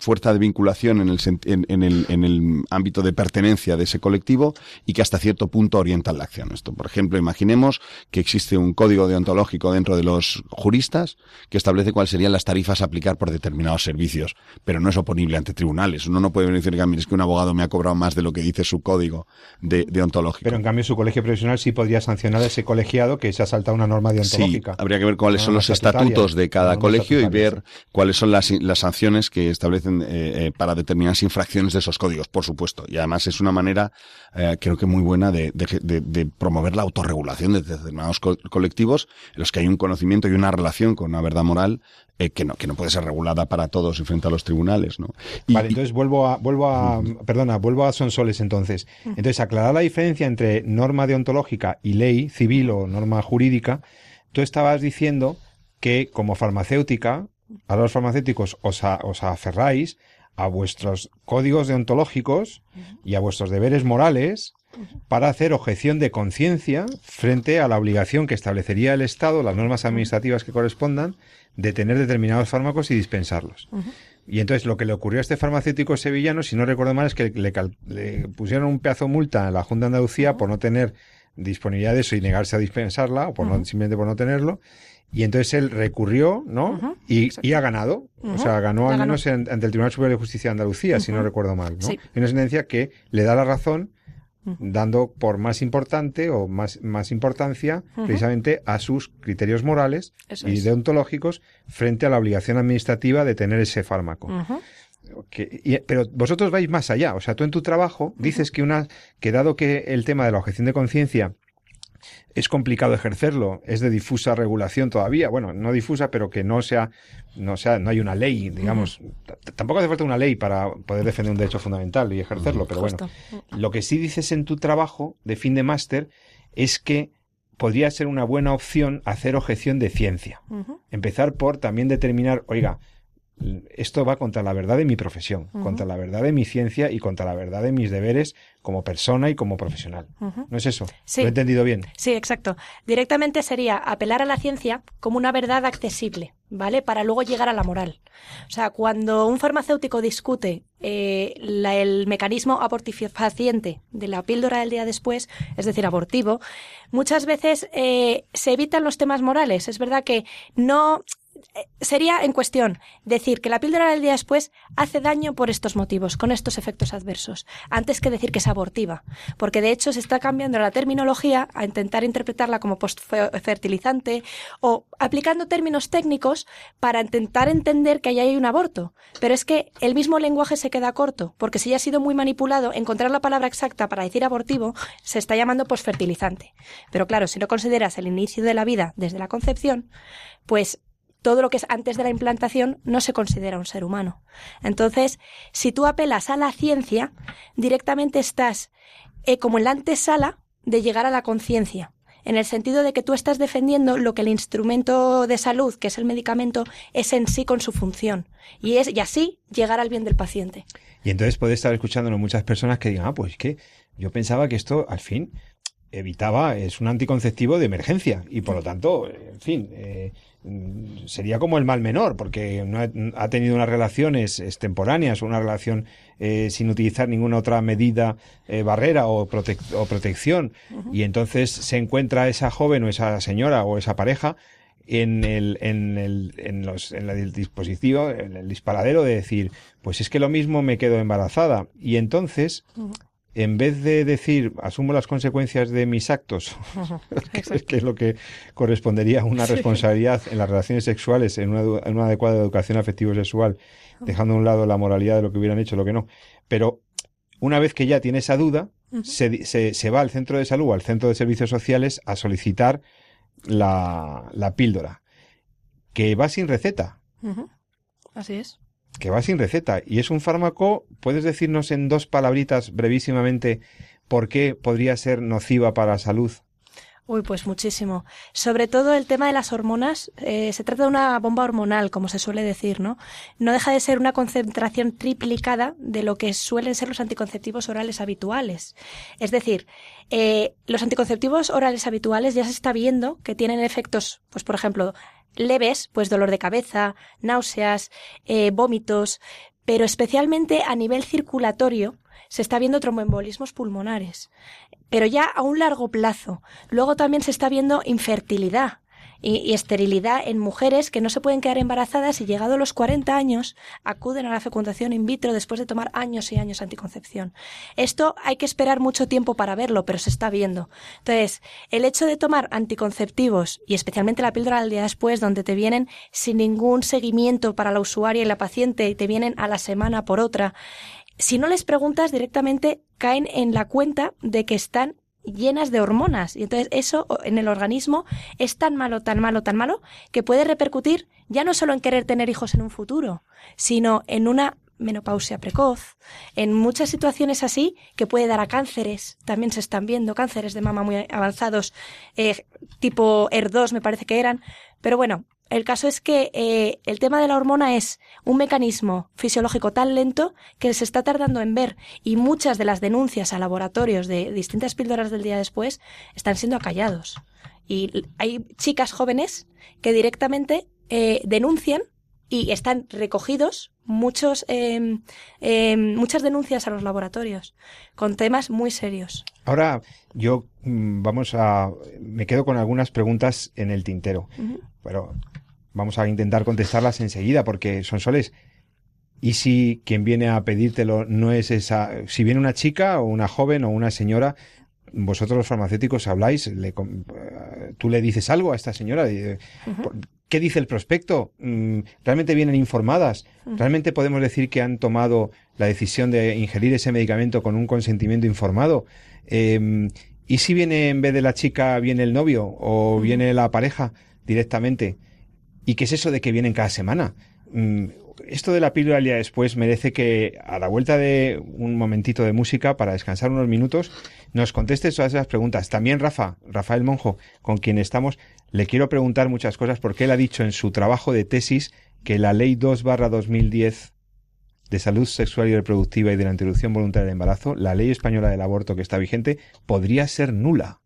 fuerza de vinculación en el, en, en el, en el ámbito de pertenencia de ese colectivo y que hasta cierto punto orientan la acción. Esto, por ejemplo, imaginemos que existe un código deontológico dentro de los juristas que establece cuáles serían las tarifas a aplicar por determinados servicios, pero no es oponible ante tribunales. Uno no puede decir, "Ah, mire, es que un abogado me ha cobrado más de lo que dice su código de, deontológico. Pero en cambio su colegio profesional sí podría sancionar a ese colegiado que se ha saltado una norma Sí, deontológica. habría que ver cuáles son los estatutos de cada colegio y ver cuáles son las, las sanciones que establecen eh, eh, para determinadas infracciones de esos códigos, por supuesto. Y además es una manera, eh, creo que muy buena, de, de- de- de promover la autorregulación de determinados co- colectivos en los que hay un conocimiento y una relación con una verdad moral eh, que, no, que no puede ser regulada para todos y frente a los tribunales. ¿no? Y- Vale, entonces vuelvo a, vuelvo a, perdona, vuelvo a Sonsoles entonces. Entonces, aclarar la diferencia entre norma deontológica y ley civil o norma jurídica, tú estabas diciendo que como farmacéutica, a los farmacéuticos os, a- os aferráis a vuestros códigos deontológicos y a vuestros deberes morales para hacer objeción de conciencia frente a la obligación que establecería el Estado, las normas administrativas que correspondan, de tener determinados fármacos y dispensarlos. Y entonces lo que le ocurrió a este farmacéutico sevillano, si no recuerdo mal, es que le, le pusieron un pedazo de multa en la Junta de Andalucía por no tener disponibilidad de eso y negarse a dispensarla, o por no, simplemente por no tenerlo. Y entonces él recurrió, ¿no? Y, y ha ganado. O sea, ganó al ganó. menos en- ante el Tribunal Superior de Justicia de Andalucía, si no recuerdo mal, ¿no? Sí. Una sentencia que le da la razón dando por más importante o más, más importancia precisamente a sus criterios morales Eso y es. deontológicos frente a la obligación administrativa de tener ese fármaco. Ujú. Que- y- pero vosotros vais más allá. O sea, tú en tu trabajo dices que una, que dado que el tema de la objeción de conciencia es complicado ejercerlo, es de difusa regulación todavía, bueno, no difusa, pero que no sea, no sea, no hay una ley, digamos, tampoco hace falta una ley para poder defender un derecho fundamental y ejercerlo, pero bueno, lo que sí dices en tu trabajo de fin de máster es que podría ser una buena opción hacer objeción de ciencia. Empezar por también determinar, oiga, esto va contra la verdad de mi profesión, contra la verdad de mi ciencia y contra la verdad de mis deberes como persona y como profesional. ¿No es eso? Sí. ¿Lo he entendido bien? Sí, exacto. Directamente sería apelar a la ciencia como una verdad accesible, ¿vale? Para luego llegar a la moral. O sea, cuando un farmacéutico discute eh, la- el mecanismo abortifaciente de la píldora del día después, es decir, abortivo, muchas veces eh, se evitan los temas morales. Es verdad que no sería en cuestión decir que la píldora del día después hace daño por estos motivos, con estos efectos adversos, antes que decir que es abortiva. Porque de hecho se está cambiando la terminología a intentar interpretarla como postfertilizante o aplicando términos técnicos para intentar entender que ahí hay un aborto. Pero es que el mismo lenguaje se queda corto, porque si ya ha sido muy manipulado, encontrar la palabra exacta para decir abortivo se está llamando postfertilizante. Pero claro, si no consideras el inicio de la vida desde la concepción, pues todo lo que es antes de la implantación no se considera un ser humano. Entonces, si tú apelas a la ciencia, directamente estás eh, como en la antesala de llegar a la conciencia, en el sentido de que tú estás defendiendo lo que el instrumento de salud, que es el medicamento, es en sí con su función. Y, es, y así llegar al bien del paciente. Y entonces puede estar escuchándonos muchas personas que digan, ah, pues que yo pensaba que esto, al fin, evitaba, es un anticonceptivo de emergencia y por lo tanto, en fin, eh, sería como el mal menor porque no ha, tenido unas relaciones extemporáneas, una relación eh, sin utilizar ninguna otra medida, eh, barrera o protección. Y entonces se encuentra esa joven o esa señora o esa pareja en el, en el, en los, en el dispositivo, en el disparadero de decir, pues es que lo mismo me quedo embarazada. Y entonces, en vez de decir, asumo las consecuencias de mis actos, que, es lo que correspondería a una responsabilidad en las relaciones sexuales, en una, en una adecuada educación afectivo-sexual, dejando a un lado la moralidad de lo que hubieran hecho, lo que no. Pero una vez que ya tiene esa duda, se, se, se va al centro de salud, al centro de servicios sociales, a solicitar la, la píldora, que va sin receta. Así es. Que va sin receta. Y es un fármaco, ¿puedes decirnos en dos palabritas brevísimamente por qué podría ser nociva para la salud? Uy, pues muchísimo. Sobre todo el tema de las hormonas, eh, se trata de una bomba hormonal, como se suele decir, ¿no? No deja de ser una concentración triplicada de lo que suelen ser los anticonceptivos orales habituales. Es decir, eh, los anticonceptivos orales habituales ya se está viendo que tienen efectos, pues por ejemplo, leves, pues dolor de cabeza, náuseas, eh, vómitos, pero especialmente a nivel circulatorio se está viendo tromboembolismos pulmonares pero ya a un largo plazo. Luego también se está viendo infertilidad y, esterilidad en mujeres que no se pueden quedar embarazadas y llegado a los 40 años acuden a la fecundación in vitro después de tomar años y años anticoncepción. Esto hay que esperar mucho tiempo para verlo, pero se está viendo. Entonces, el hecho de tomar anticonceptivos y especialmente la píldora al día después, donde te vienen sin ningún seguimiento para la usuaria y la paciente y te vienen a la semana por otra, si no les preguntas directamente caen en la cuenta de que están llenas de hormonas. Y entonces eso en el organismo es tan malo, tan malo, tan malo que puede repercutir ya no solo en querer tener hijos en un futuro, sino en una menopausia precoz, en muchas situaciones así que puede dar a cánceres, también se están viendo cánceres de mama muy avanzados, eh, tipo ER2 me parece que eran, pero bueno, el caso es que eh, el tema de la hormona es un mecanismo fisiológico tan lento que se está tardando en ver y muchas de las denuncias a laboratorios de distintas píldoras del día después están siendo acallados. Y hay chicas jóvenes que directamente eh, denuncian y están recogidos muchos eh, eh, muchas denuncias a los laboratorios con temas muy serios. Ahora yo mm, vamos a me quedo con algunas preguntas en el tintero, uh -huh. pero vamos a intentar contestarlas enseguida porque son soles. Y si quien viene a pedírtelo no es esa, si viene una chica o una joven o una señora, vosotros los farmacéuticos habláis, le, tú le dices algo a esta señora, uh -huh. ¿Qué dice el prospecto? Mm, ¿Realmente vienen informadas? ¿Realmente podemos decir que han tomado la decisión de ingerir ese medicamento con un consentimiento informado? Eh, ¿Y si viene en vez de la chica, viene el novio o viene la pareja directamente? ¿Y qué es eso de que vienen cada semana? Mm, esto de la píldora al día después merece que a la vuelta de un momentito de música para descansar unos minutos nos contestes todas esas preguntas. También Rafa, Rafael Monjo, con quien estamos, le quiero preguntar muchas cosas porque él ha dicho en su trabajo de tesis que la ley 2 barra 2010 de salud sexual y reproductiva y de la interrupción voluntaria del embarazo, la ley española del aborto que está vigente, podría ser nula.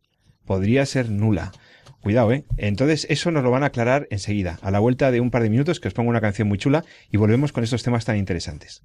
Podría ser nula. Cuidado, ¿eh? Entonces, eso nos lo van a aclarar enseguida, a la vuelta de un par de minutos, que os pongo una canción muy chula y volvemos con estos temas tan interesantes.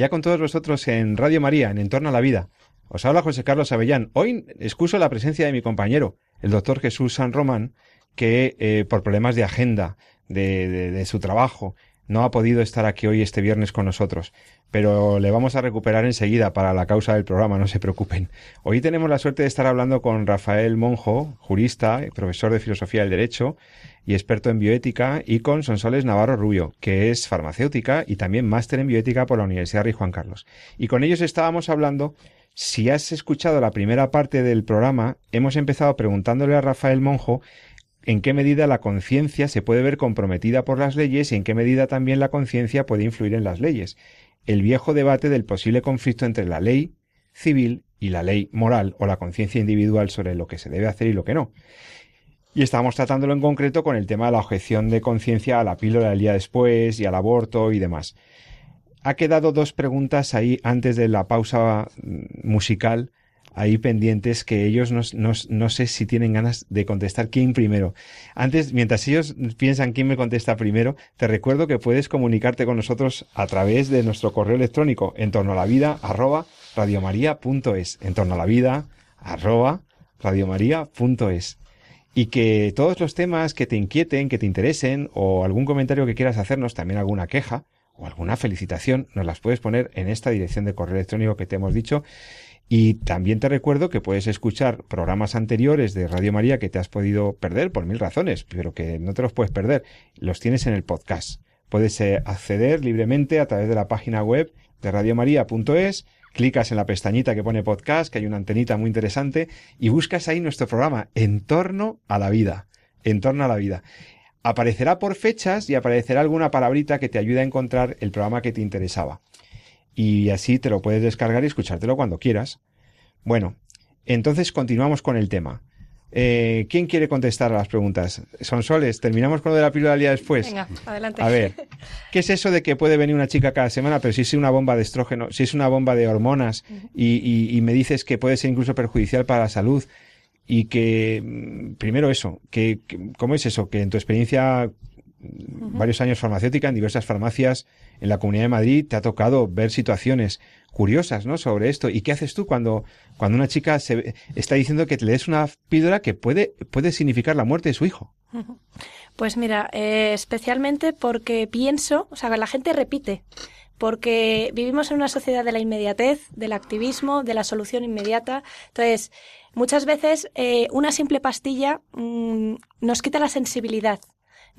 Ya con todos vosotros en Radio María, en Entorno a la Vida. Os habla José Carlos Avellán. Hoy excuso la presencia de mi compañero, el doctor Jesús San Román, que eh, por problemas de agenda, de, de, de su trabajo, no ha podido estar aquí hoy este viernes con nosotros, pero le vamos a recuperar enseguida para la causa del programa, no se preocupen. Hoy tenemos la suerte de estar hablando con Rafael Monjo, jurista, profesor de filosofía del derecho y experto en bioética, y con Sonsoles Navarro Rubio, que es farmacéutica y también máster en bioética por la Universidad Rey Juan Carlos. Y con ellos estábamos hablando si has escuchado la primera parte del programa, hemos empezado preguntándole a Rafael Monjo en qué medida la conciencia se puede ver comprometida por las leyes y en qué medida también la conciencia puede influir en las leyes. El viejo debate del posible conflicto entre la ley civil y la ley moral o la conciencia individual sobre lo que se debe hacer y lo que no. Y estábamos tratándolo en concreto con el tema de la objeción de conciencia a la píldora del día después y al aborto y demás. Ha quedado dos preguntas ahí antes de la pausa musical ahí pendientes que ellos no, no, no, sé si tienen ganas de contestar quién primero. Antes, mientras ellos piensan quién me contesta primero, te recuerdo que puedes comunicarte con nosotros a través de nuestro correo electrónico en torno a la vida arroba radiomaria.es en torno a la vida arroba radiomaria.es y que todos los temas que te inquieten, que te interesen o algún comentario que quieras hacernos, también alguna queja o alguna felicitación, nos las puedes poner en esta dirección de correo electrónico que te hemos dicho y también te recuerdo que puedes escuchar programas anteriores de Radio María que te has podido perder por mil razones, pero que no te los puedes perder. Los tienes en el podcast. Puedes eh, acceder libremente a través de la página web de radiomaria.es, clicas en la pestañita que pone podcast, que hay una antenita muy interesante, y buscas ahí nuestro programa En torno a la vida. En torno a la vida. Aparecerá por fechas y aparecerá alguna palabrita que te ayude a encontrar el programa que te interesaba y así te lo puedes descargar y escuchártelo cuando quieras. Bueno, entonces continuamos con el tema. Eh, ¿Quién quiere contestar a las preguntas? Son soles. Terminamos con lo de la píldora del día después. Venga, adelante. A ver, ¿qué es eso de que puede venir una chica cada semana, pero si es una bomba de estrógeno, si es una bomba de hormonas y, y, y me dices que puede ser incluso perjudicial para la salud? Y que, primero eso, que, que ¿cómo es eso? Que en tu experiencia varios años farmacéutica en diversas farmacias en la Comunidad de Madrid te ha tocado ver situaciones curiosas, ¿no? Sobre esto. ¿Y qué haces tú cuando, cuando una chica se está diciendo que te le des una píldora que puede, puede significar la muerte de su hijo? Pues mira, eh, especialmente porque pienso, o sea, la gente repite porque vivimos en una sociedad de la inmediatez, del activismo, de la solución inmediata. Entonces, muchas veces eh, una simple pastilla mm, nos quita la sensibilidad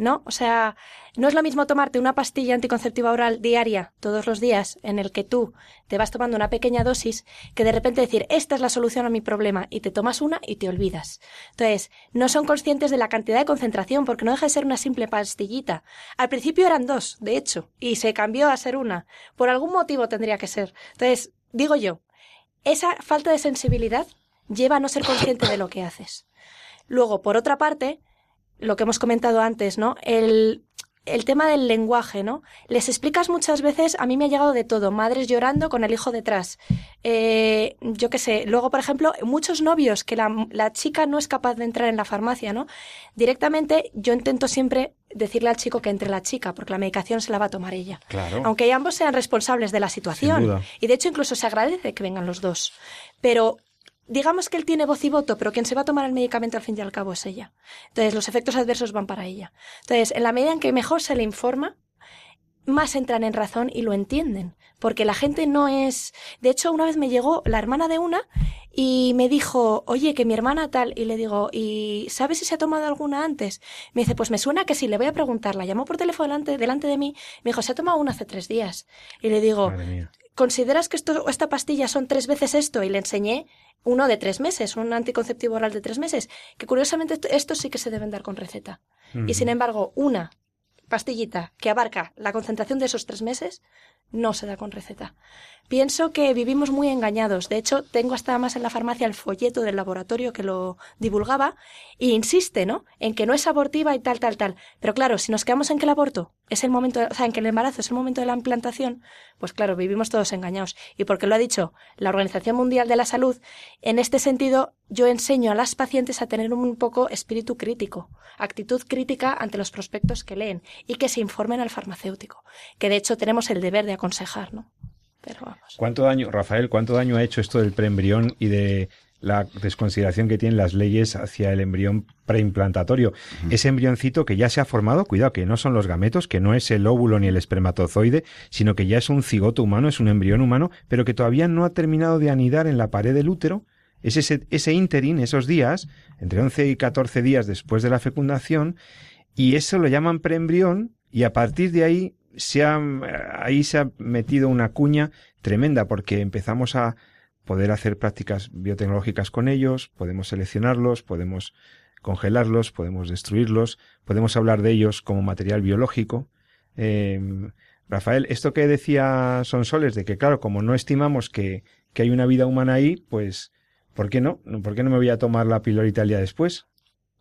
¿no? O sea, no es lo mismo tomarte una pastilla anticonceptiva oral diaria, todos los días, en el que tú te vas tomando una pequeña dosis, que de repente decir, esta es la solución a mi problema, y te tomas una y te olvidas. Entonces, no son conscientes de la cantidad de concentración, porque no deja de ser una simple pastillita. Al principio eran dos, de hecho, y se cambió a ser una. Por algún motivo tendría que ser. Entonces, digo yo, esa falta de sensibilidad lleva a no ser consciente de lo que haces. Luego, por otra parte, lo que hemos comentado antes, ¿no? El, el tema del lenguaje, ¿no? Les explicas muchas veces, a mí me ha llegado de todo, madres llorando con el hijo detrás. Eh, yo qué sé, luego, por ejemplo, muchos novios que la, la, chica no es capaz de entrar en la farmacia, ¿no? Directamente yo intento siempre decirle al chico que entre la chica, porque la medicación se la va a tomar ella. Claro. Aunque ambos sean responsables de la situación. Y de hecho incluso se agradece que vengan los dos. Pero digamos que él tiene voz y voto, pero quien se va a tomar el medicamento al fin y al cabo es ella. Entonces, los efectos adversos van para ella. Entonces, en la medida en que mejor se le informa, más entran en razón y lo entienden. Porque la gente no es. De hecho, una vez me llegó la hermana de una y me dijo, oye, que mi hermana tal. Y le digo, ¿y sabes si se ha tomado alguna antes? Me dice, pues me suena que sí, le voy a preguntar. La llamó por teléfono delante, delante de mí. Me dijo, se ha tomado una hace tres días. Y le digo. ¿Consideras que esto, esta pastilla son tres veces esto? Y le enseñé uno de tres meses, un anticonceptivo oral de tres meses, que curiosamente esto- estos sí que se deben dar con receta. Y sin embargo, una pastillita que abarca la concentración de esos tres meses no se da con receta. Pienso que vivimos muy engañados. De hecho, tengo hasta más en la farmacia el folleto del laboratorio que lo divulgaba y insiste, ¿no? En que no es abortiva y tal, tal, tal. Pero claro, si nos quedamos en que el aborto es el momento, o sea, en que el embarazo es el momento de la implantación, pues claro, vivimos todos engañados. Y porque lo ha dicho la Organización Mundial de la Salud, en este sentido, yo enseño a las pacientes a tener un poco espíritu crítico, actitud crítica ante los prospectos que leen y que se informen al farmacéutico, que de hecho tenemos el deber de aconsejar, ¿no? Pero vamos. ¿Cuánto daño, Rafael, cuánto daño ha hecho esto del preembrión y de la desconsideración que tienen las leyes hacia el embrión preimplantatorio? Ese embrioncito que ya se ha formado, cuidado, que no son los gametos, que no es el óvulo ni el espermatozoide, sino que ya es un cigoto humano, es un embrión humano, pero que todavía no ha terminado de anidar en la pared del útero. Es ese, ese ínterin, esos días, entre 11 y 14 días después de la fecundación, y eso lo llaman preembrión, y a partir de ahí se ha, ahí se ha metido una cuña tremenda, porque empezamos a poder hacer prácticas biotecnológicas con ellos, podemos seleccionarlos, podemos congelarlos, podemos destruirlos, podemos hablar de ellos como material biológico. Eh, Rafael, esto que decía Sonsoles, de que claro, como no estimamos que, que hay una vida humana ahí, pues, ¿por qué no? ¿Por qué no me voy a tomar la píldora al día después?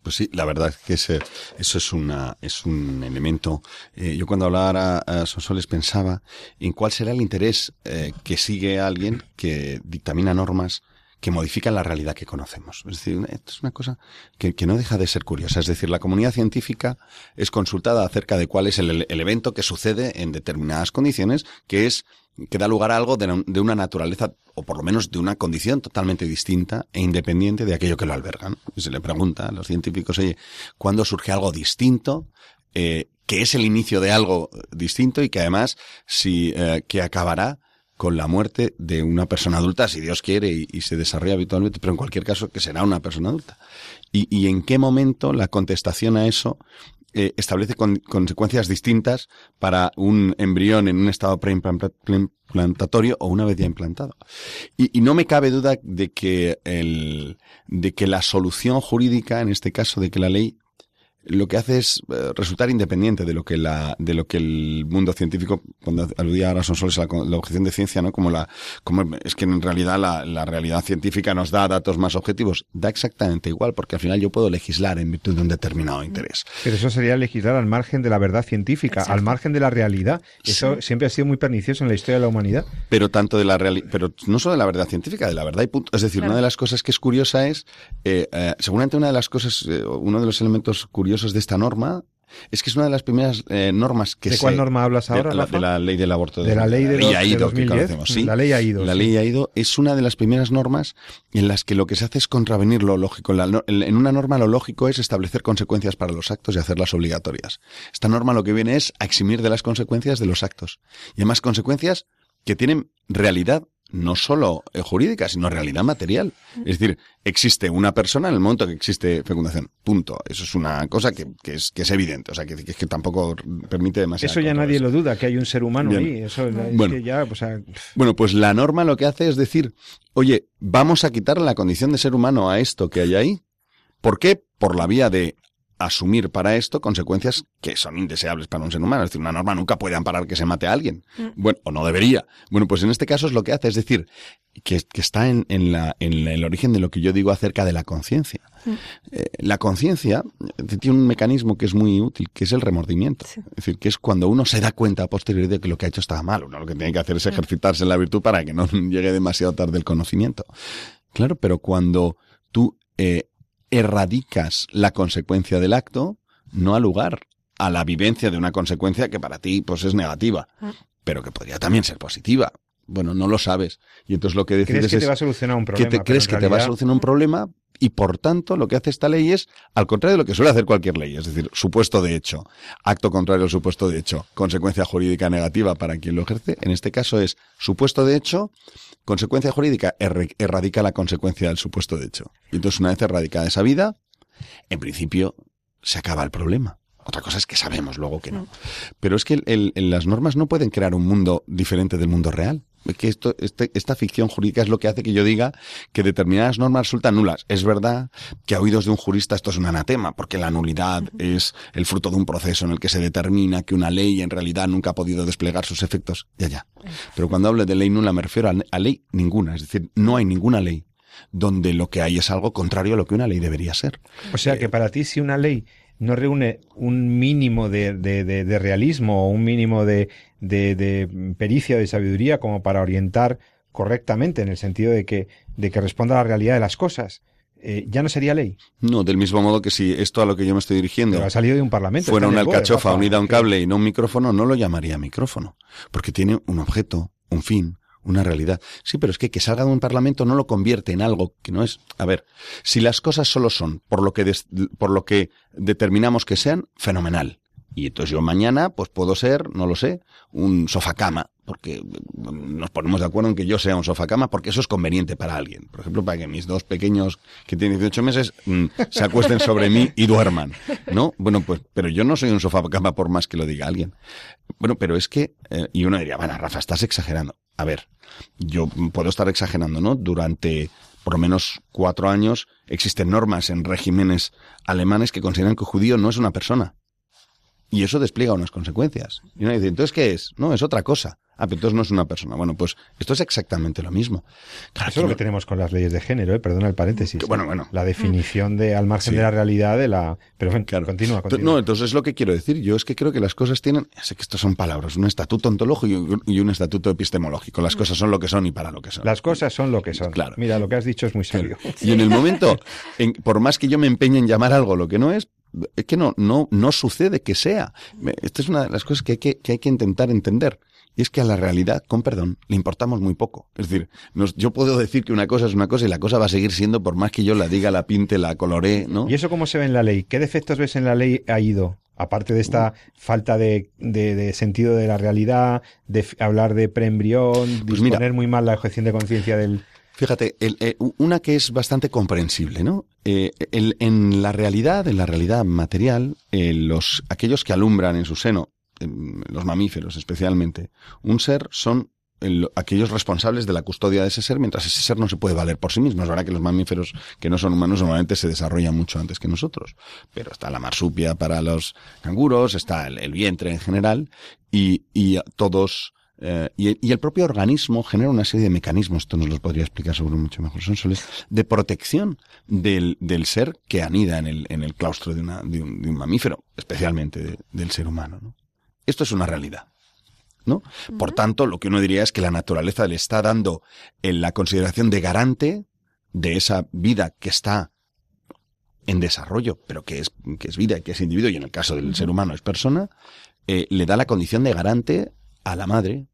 Pues sí, la verdad es que ese- eso es una es un elemento. eh, yo cuando hablaba a, Sonsoles pensaba en cuál será el interés eh, que sigue alguien que dictamina normas que modifican la realidad que conocemos. Es decir, esto es una cosa que, no deja de ser curiosa. Es decir, la comunidad científica es consultada acerca de cuál es el, evento que sucede en determinadas condiciones, que es que da lugar a algo de, una naturaleza, o por lo menos de una condición totalmente distinta e independiente de aquello que lo alberga. ¿no? Y se le pregunta a los científicos, oye, ¿cuándo surge algo distinto? Eh, que es el inicio de algo distinto y que además, si, eh, que acabará con la muerte de una persona adulta, si Dios quiere y, se desarrolla habitualmente, pero en cualquier caso que será una persona adulta. Y, y en qué momento la contestación a eso eh, establece con- consecuencias distintas para un embrión en un estado preimplanta- preimplantatorio o una vez ya implantado. Y, y no me cabe duda de que el, de que la solución jurídica, en este caso, de que la ley lo que hace es eh, resultar independiente de lo que la de lo que el mundo científico cuando aludía ahora son soles a la, la objeción de ciencia no como la como es que en realidad la, la realidad científica nos da datos más objetivos da exactamente igual porque al final yo puedo legislar en virtud de un determinado interés Pero eso sería legislar al margen de la verdad científica, Exacto. al margen de la realidad. Eso siempre ha sido muy pernicioso en la historia de la humanidad. pero tanto de la realidad, pero no solo de la verdad científica, de la verdad y punto. Es decir, Claro. una de las cosas que es curiosa es, eh, eh, seguramente una de las cosas, eh, uno de los elementos curiosos de esta norma Es que es una de las primeras eh, normas que ¿De se- cuál norma hablas de ahora, la, Rafa? de la ley del aborto. De la ley de, dos- de AIDO, que 2010. conocemos, sí. La ley AIDO. La sí. ley AIDO es una de las primeras normas en las que lo que se hace es contravenir lo lógico. La en una norma lo lógico es establecer consecuencias para los actos y hacerlas obligatorias. Esta norma lo que viene es a eximir de las consecuencias de los actos. Y además consecuencias que tienen realidad no solo eh, jurídica, sino realidad material. Es decir, existe una persona en el momento que existe fecundación. Punto. Eso es una cosa que, que es, que es evidente. O sea, que, que, es que tampoco permite demasiado. Eso ya nadie lo duda, que hay un ser humano Bien. ahí. Eso es Bueno. que ya, o sea, Bueno, pues la norma lo que hace es decir, oye, vamos a quitarle la condición de ser humano a esto que hay ahí. ¿Por qué? Por la vía de asumir para esto consecuencias que son indeseables para un ser humano. Es decir, una norma nunca puede amparar que se mate a alguien. Bueno, o no debería. Bueno, pues en este caso es lo que hace, es decir, que, que está en, en la, en el origen de lo que yo digo acerca de la conciencia. Eh, la conciencia tiene un mecanismo que es muy útil, que es el remordimiento. Es decir, que es cuando uno se da cuenta a posteriori de que lo que ha hecho estaba mal. Uno lo que tiene que hacer es ejercitarse en la virtud para que no llegue demasiado tarde el conocimiento. Claro, pero cuando tú eh, erradicas la consecuencia del acto, no ha lugar a la vivencia de una consecuencia que para ti pues es negativa, pero que podría también ser positiva. Bueno, no lo sabes. Y entonces lo que decides crees que es te va a solucionar un que problema. te pero crees que te va a solucionar un problema y por tanto lo que hace esta ley es al contrario de lo que suele hacer cualquier ley, es decir, supuesto de hecho, acto contrario al supuesto de hecho, consecuencia jurídica negativa para quien lo ejerce, en este caso es supuesto de hecho, consecuencia jurídica erre- erradica la consecuencia del supuesto de hecho. Y entonces una vez erradicada esa vida, en principio se acaba el problema. Otra cosa es que sabemos luego que no. Pero es que el- las normas no pueden crear un mundo diferente del mundo real. Que esto, este- esta ficción jurídica es lo que hace que yo diga que determinadas normas resultan nulas. Es verdad que a oídos de un jurista esto es un anatema, porque la nulidad es el fruto de un proceso en el que se determina que una ley en realidad nunca ha podido desplegar sus efectos. Ya, ya. Pero cuando hablo de ley nula me refiero a, a ley ninguna. Es decir, no hay ninguna ley donde lo que hay es algo contrario a lo que una ley debería ser. O sea que para ti si una ley no reúne un mínimo de, de- de- de realismo o un mínimo de, de- de pericia, de sabiduría como para orientar correctamente en el sentido de que, de que responda a la realidad de las cosas, eh, ya no sería ley. No, del mismo modo que si esto a lo que yo me estoy dirigiendo Pero ha salido de un parlamento. fuera una alcachofa unida a un cable y no un micrófono, no lo llamaría micrófono, porque tiene un objeto, un fin, una realidad. Sí, pero es que que salga de un parlamento no lo convierte en algo que no es. A ver, si las cosas solo son por lo que des- por lo que determinamos que sean, fenomenal. Y entonces yo mañana, pues puedo ser, no lo sé, un sofacama, porque nos ponemos de acuerdo en que yo sea un sofacama, porque eso es conveniente para alguien. Por ejemplo, para que mis dos pequeños que tienen 18 meses mm, se acuesten sobre mí y duerman, ¿no? Bueno, pues, pero yo no soy un sofacama por más que lo diga alguien. Bueno, pero es que, eh, y uno diría, bueno, Rafa, estás exagerando. A ver, yo puedo estar exagerando, ¿no? Durante por lo menos cuatro años existen normas en regímenes alemanes que consideran que judío no es una persona. Y eso despliega unas consecuencias. Y uno dice, ¿entonces qué es? No, es otra cosa. Ah, pero entonces no es una persona. Bueno, pues esto es exactamente lo mismo. Claro, Eso es lo que tenemos con las leyes de género, ¿eh? perdona el paréntesis. Que bueno, bueno. La definición de al margen Sí. de la realidad de la... Pero bueno, Claro. continúa, continúa. No, entonces es lo que quiero decir. Yo es que creo que las cosas tienen, sé que estos son palabras, un estatuto ontológico y un- estatuto epistemológico. Las cosas son lo que son y para lo que son. Las cosas son lo que son. Claro. Mira, lo que has dicho es muy sabio. Y en el momento, en- por más que yo me empeñe en llamar algo lo que no es, es que no, no, no sucede que sea. Esta es una de las cosas que hay que, que hay que intentar entender. Y es que a la realidad, con perdón, le importamos muy poco. Es decir, nos- yo puedo decir que una cosa es una cosa y la cosa va a seguir siendo por más que yo la diga, la pinte, la coloree, ¿no? ¿Y eso cómo se ve en la ley? ¿Qué defectos ves en la ley AIDO? Aparte de esta falta de, de- de sentido de la realidad, de hablar de preembrión, Pues mira. disponer muy mal la objeción de conciencia del... Fíjate, eh, una que es bastante comprensible, ¿no? Eh, en la realidad, en la realidad material, eh, los, aquellos que alumbran en su seno, em, los mamíferos especialmente, un ser son el- aquellos responsables de la custodia de ese ser, mientras ese ser no se puede valer por sí mismo. Es verdad que los mamíferos que no son humanos normalmente se desarrollan mucho antes que nosotros, pero está la marsupia para los canguros, está el, vientre en general, y todos eh, y, y el propio organismo genera una serie de mecanismos, esto nos los podría explicar seguro mucho mejor Sonsoles, de protección del, del ser que anida en el, en el claustro de, una- de un, de un mamífero, especialmente de- del ser humano. ¿no? Esto es una realidad. ¿no? Por tanto, lo que uno diría es que la naturaleza le está dando en la consideración de garante de esa vida que está en desarrollo, pero que es, que es vida y que es individuo, y en el caso del ser humano es persona, eh, le da la condición de garante a la madre.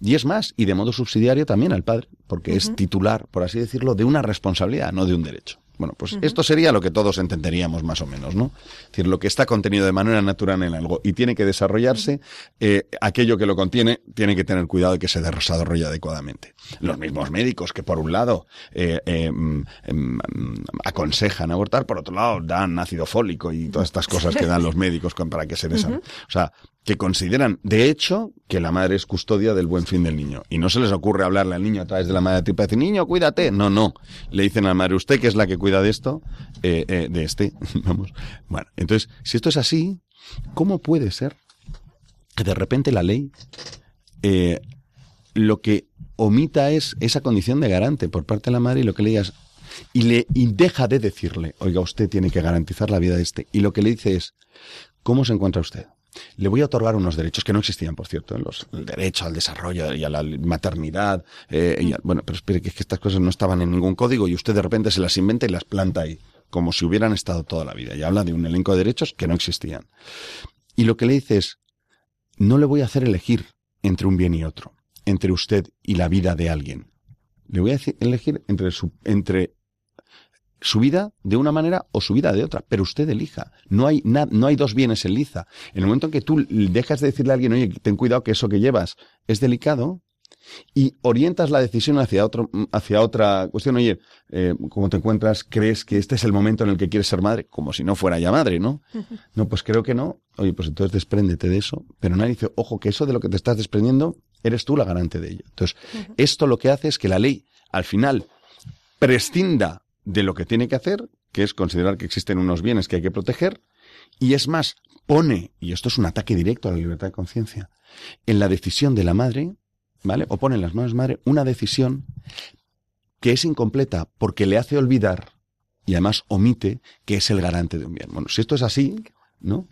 Y es más, y de modo subsidiario también al padre, porque es titular, por así decirlo, de una responsabilidad, no de un derecho. Bueno, pues esto sería lo que todos entenderíamos más o menos, ¿no? Es decir, lo que está contenido de manera natural en algo y tiene que desarrollarse, eh, aquello que lo contiene tiene que tener cuidado de que se desarrolle adecuadamente. Los mismos médicos que por un lado eh, eh, mm, mm, aconsejan abortar, por otro lado dan ácido fólico y todas estas cosas que dan los médicos para que se desarrolle. O sea, que consideran, de hecho, que la madre es custodia del buen fin del niño. Y no se les ocurre hablarle al niño a través de la madre tipo decir, niño, cuídate. No, no. Le dicen a la madre, usted que es la que cuida de esto, eh, eh, de este. Vamos. Bueno, entonces, si esto es así, ¿cómo puede ser que de repente la ley eh, lo que omita es esa condición de garante por parte de la madre y lo que le digas y le y deja de decirle, oiga, usted tiene que garantizar la vida de este. Y lo que le dice es, ¿cómo se encuentra usted? Le voy a otorgar unos derechos que no existían, por cierto, los, el derecho al desarrollo y a la maternidad. eh, y bueno, pero espere que es que estas cosas no estaban en ningún código y usted de repente se las inventa y las planta ahí, como si hubieran estado toda la vida. Y habla de un elenco de derechos que no existían. Y lo que le dice es, no le voy a hacer elegir entre un bien y otro, entre usted y la vida de alguien. Le voy a decir- elegir entre su, entre su vida de una manera o su vida de otra, pero usted elija. No hay, na- no hay dos bienes en liza. En el momento en que tú dejas de decirle a alguien, oye, ten cuidado que eso que llevas es delicado, y orientas la decisión hacia otro, hacia otra cuestión, oye, eh, ¿cómo te encuentras? ¿Crees que este es el momento en el que quieres ser madre? Como si no fuera ya madre, ¿no? No, pues creo que no. Oye, pues entonces despréndete de eso. Pero nadie dice, ojo, que eso de lo que te estás desprendiendo, eres tú la garante de ello. Entonces, esto lo que hace es que la ley, al final, prescinda de lo que tiene que hacer, que es considerar que existen unos bienes que hay que proteger, y es más, pone, y esto es un ataque directo a la libertad de conciencia, en la decisión de la madre, ¿vale? O pone en las manos de la madre una decisión que es incompleta porque le hace olvidar y además omite que es el garante de un bien. Bueno, si esto es así, ¿no?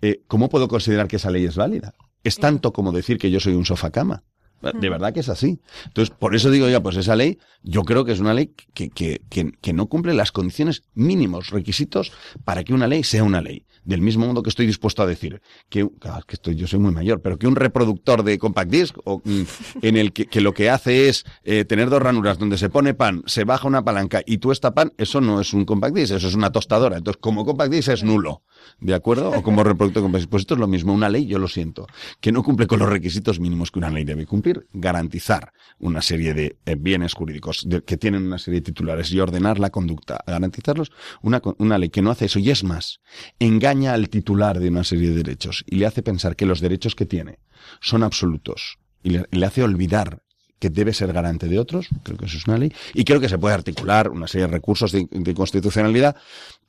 Eh, ¿Cómo puedo considerar que esa ley es válida? Es tanto como decir que yo soy un sofá cama. De verdad que es así. Entonces, por eso digo ya, pues esa ley, yo creo que es una ley que, que, que, que no cumple las condiciones mínimos, requisitos para que una ley sea una ley. Del mismo modo que estoy dispuesto a decir que, claro, que estoy, yo soy muy mayor, pero que un reproductor de compact disc o, mm, en el que, que lo que hace es eh, tener dos ranuras donde se pone pan, se baja una palanca y tú esta pan, eso no es un compact disc, eso es una tostadora. Entonces, como compact disc es nulo. ¿De acuerdo? O como reproductor de compact disc. Pues esto es lo mismo, una ley, yo lo siento, que no cumple con los requisitos mínimos que una ley debe cumplir, garantizar una serie de eh, bienes jurídicos de- que tienen una serie de titulares y ordenar la conducta, garantizarlos, una, una ley que no hace eso y es más, engaña al titular de una serie de derechos y le hace pensar que los derechos que tiene son absolutos y le, hace olvidar que debe ser garante de otros, creo que eso es una ley, y creo que se puede articular una serie de recursos de, de constitucionalidad,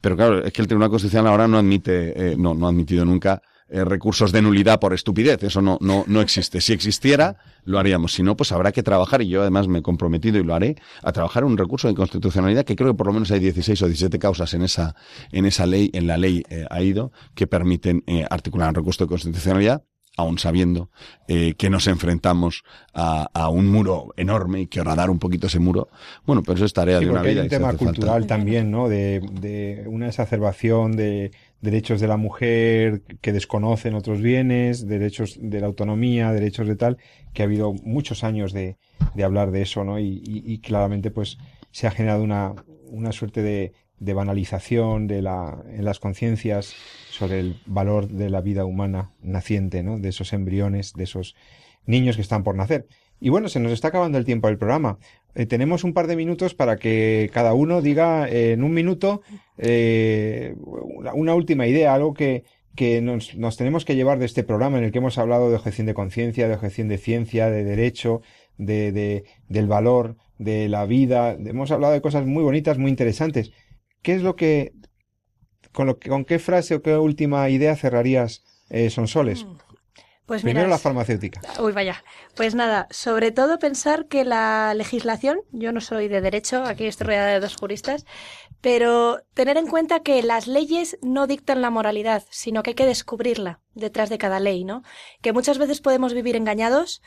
pero claro, es que el Tribunal Constitucional ahora no admite, eh, no, no ha admitido nunca eh, recursos de nulidad por estupidez, eso no, no, no existe. Si existiera, lo haríamos. Si no, pues habrá que trabajar, y yo además me he comprometido y lo haré, a trabajar un recurso de constitucionalidad, que creo que por lo menos hay 16 o 17 causas en esa, en esa ley, en la ley eh, AIDO, que permiten eh, articular un recurso de constitucionalidad aún sabiendo eh, que nos enfrentamos a, a un muro enorme y que radar un poquito ese muro, bueno, pero eso es tarea Sí, de una porque hay vida. un tema falta- cultural también, ¿no? De, de una exacerbación de derechos de la mujer que desconocen otros bienes, derechos de la autonomía, derechos de tal, que ha habido muchos años de, de hablar de eso, ¿no? Y, claramente, pues, se ha generado una, una suerte de, de banalización de la, en las conciencias sobre el valor de la vida humana naciente, ¿no? De esos embriones, de esos niños que están por nacer. Y bueno, se nos está acabando el tiempo del programa. Eh, tenemos un par de minutos para que cada uno diga en un minuto eh, una, última idea, algo que, que nos, tenemos que llevar de este programa en el que hemos hablado de objeción de conciencia, de objeción de ciencia, de derecho, de, de- del valor, de la vida. Hemos hablado de cosas muy bonitas, muy interesantes. ¿Qué es lo que, con, lo con qué frase o qué última idea cerrarías, eh, Sonsoles? Pues mira, Primero la farmacéutica. Uy, vaya. Pues nada, sobre todo pensar que la legislación, yo no soy de derecho, aquí estoy rodeada de dos juristas, pero tener en cuenta que las leyes no dictan la moralidad, sino que hay que descubrirla detrás de cada ley, ¿no? Que muchas veces podemos vivir engañados,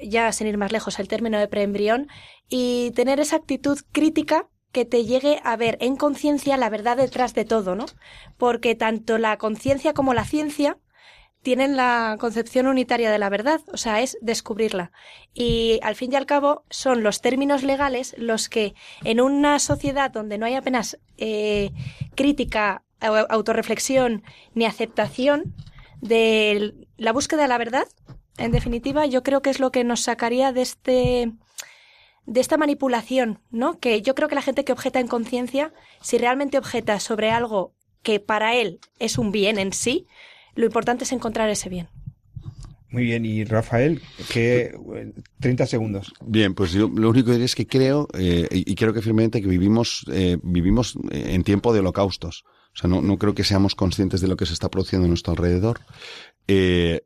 ya sin ir más lejos el término de preembrión, y tener esa actitud crítica que te llegue a ver en conciencia la verdad detrás de todo, ¿no? Porque tanto la conciencia como la ciencia tienen la concepción unitaria de la verdad, o sea, es descubrirla. Y al fin y al cabo son los términos legales los que en una sociedad donde no hay apenas eh, crítica, au- autorreflexión ni aceptación de la búsqueda de la verdad, en definitiva, yo creo que es lo que nos sacaría de este de esta manipulación, ¿no? Que yo creo que la gente que objeta en conciencia, si realmente objeta sobre algo que para él es un bien en sí, lo importante es encontrar ese bien. Muy bien, y Rafael, que 30 segundos. Bien, pues yo lo único que diré es que creo, eh, y creo que firmemente que vivimos, eh, vivimos eh, en tiempo de holocaustos. O sea, no, no creo que seamos conscientes de lo que se está produciendo a nuestro alrededor. Eh,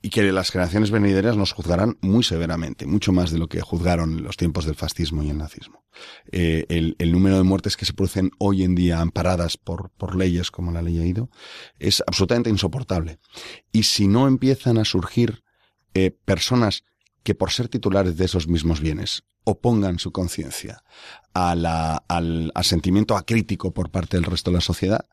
y que las generaciones venideras nos juzgarán muy severamente, mucho más de lo que juzgaron en los tiempos del fascismo y el nazismo. Eh, el, el número de muertes que se producen hoy en día amparadas por, por leyes como la ley AIDO es absolutamente insoportable. Y si no empiezan a surgir eh, personas que por ser titulares de esos mismos bienes opongan su conciencia al sentimiento acrítico por parte del resto de la sociedad,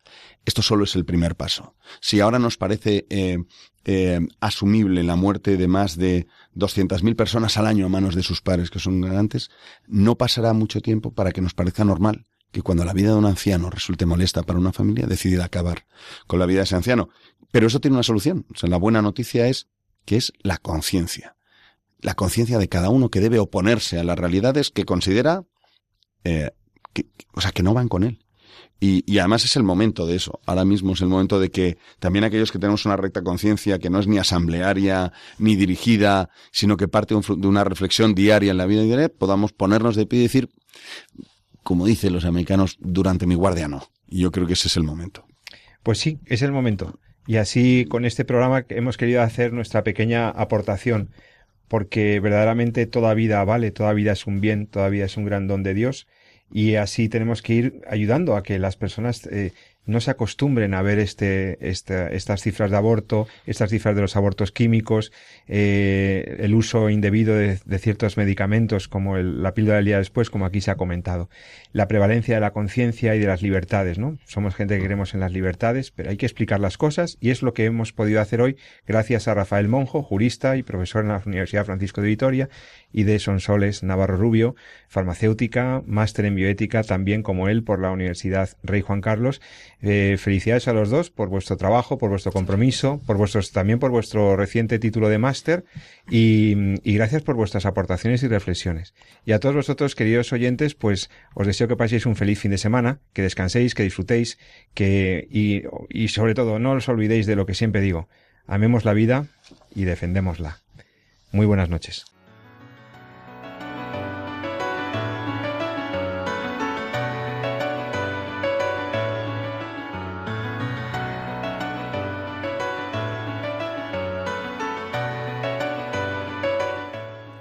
esto solo es el primer paso. Si ahora nos parece eh, eh, asumible la muerte de más de 200.000 personas al año a manos de sus padres, que son garantes, no pasará mucho tiempo para que nos parezca normal que cuando la vida de un anciano resulte molesta para una familia, decida acabar con la vida de ese anciano. Pero eso tiene una solución. O sea, la buena noticia es que es la conciencia. La conciencia de cada uno que debe oponerse a las realidades que considera, eh, que- o sea, que no van con él. Y, y además es el momento de eso. Ahora mismo es el momento de que también aquellos que tenemos una recta conciencia que no es ni asamblearia ni dirigida, sino que parte de una reflexión diaria en la vida diaria, podamos ponernos de pie y decir, como dicen los americanos, durante mi guardia no. Y yo creo que ese es el momento. Pues sí, es el momento. Y así con este programa hemos querido hacer nuestra pequeña aportación, porque verdaderamente toda vida vale, toda vida es un bien, toda vida es un gran don de Dios, y así tenemos que ir ayudando a que las personas eh, no se acostumbren a ver este, esta- estas cifras de aborto, estas cifras de los abortos químicos, eh, el uso indebido de, de ciertos medicamentos como el- la píldora del día después, como aquí se ha comentado. La prevalencia de la conciencia y de las libertades, ¿no? Somos gente que creemos en las libertades, pero hay que explicar las cosas y es lo que hemos podido hacer hoy gracias a Rafael Monjo, jurista y profesor en la Universidad Francisco de Vitoria, y de Sonsoles Navarro Rubio, farmacéutica, máster en bioética, también como él por la Universidad Rey Juan Carlos. Eh, felicidades a los dos por vuestro trabajo, por vuestro compromiso, por vuestros, también por vuestro reciente título de máster y, gracias por vuestras aportaciones y reflexiones. Y a todos vosotros, queridos oyentes, pues os deseo que paséis un feliz fin de semana, que descanséis, que disfrutéis, que, y, y sobre todo no os olvidéis de lo que siempre digo. Amemos la vida y defendémosla. Muy buenas noches.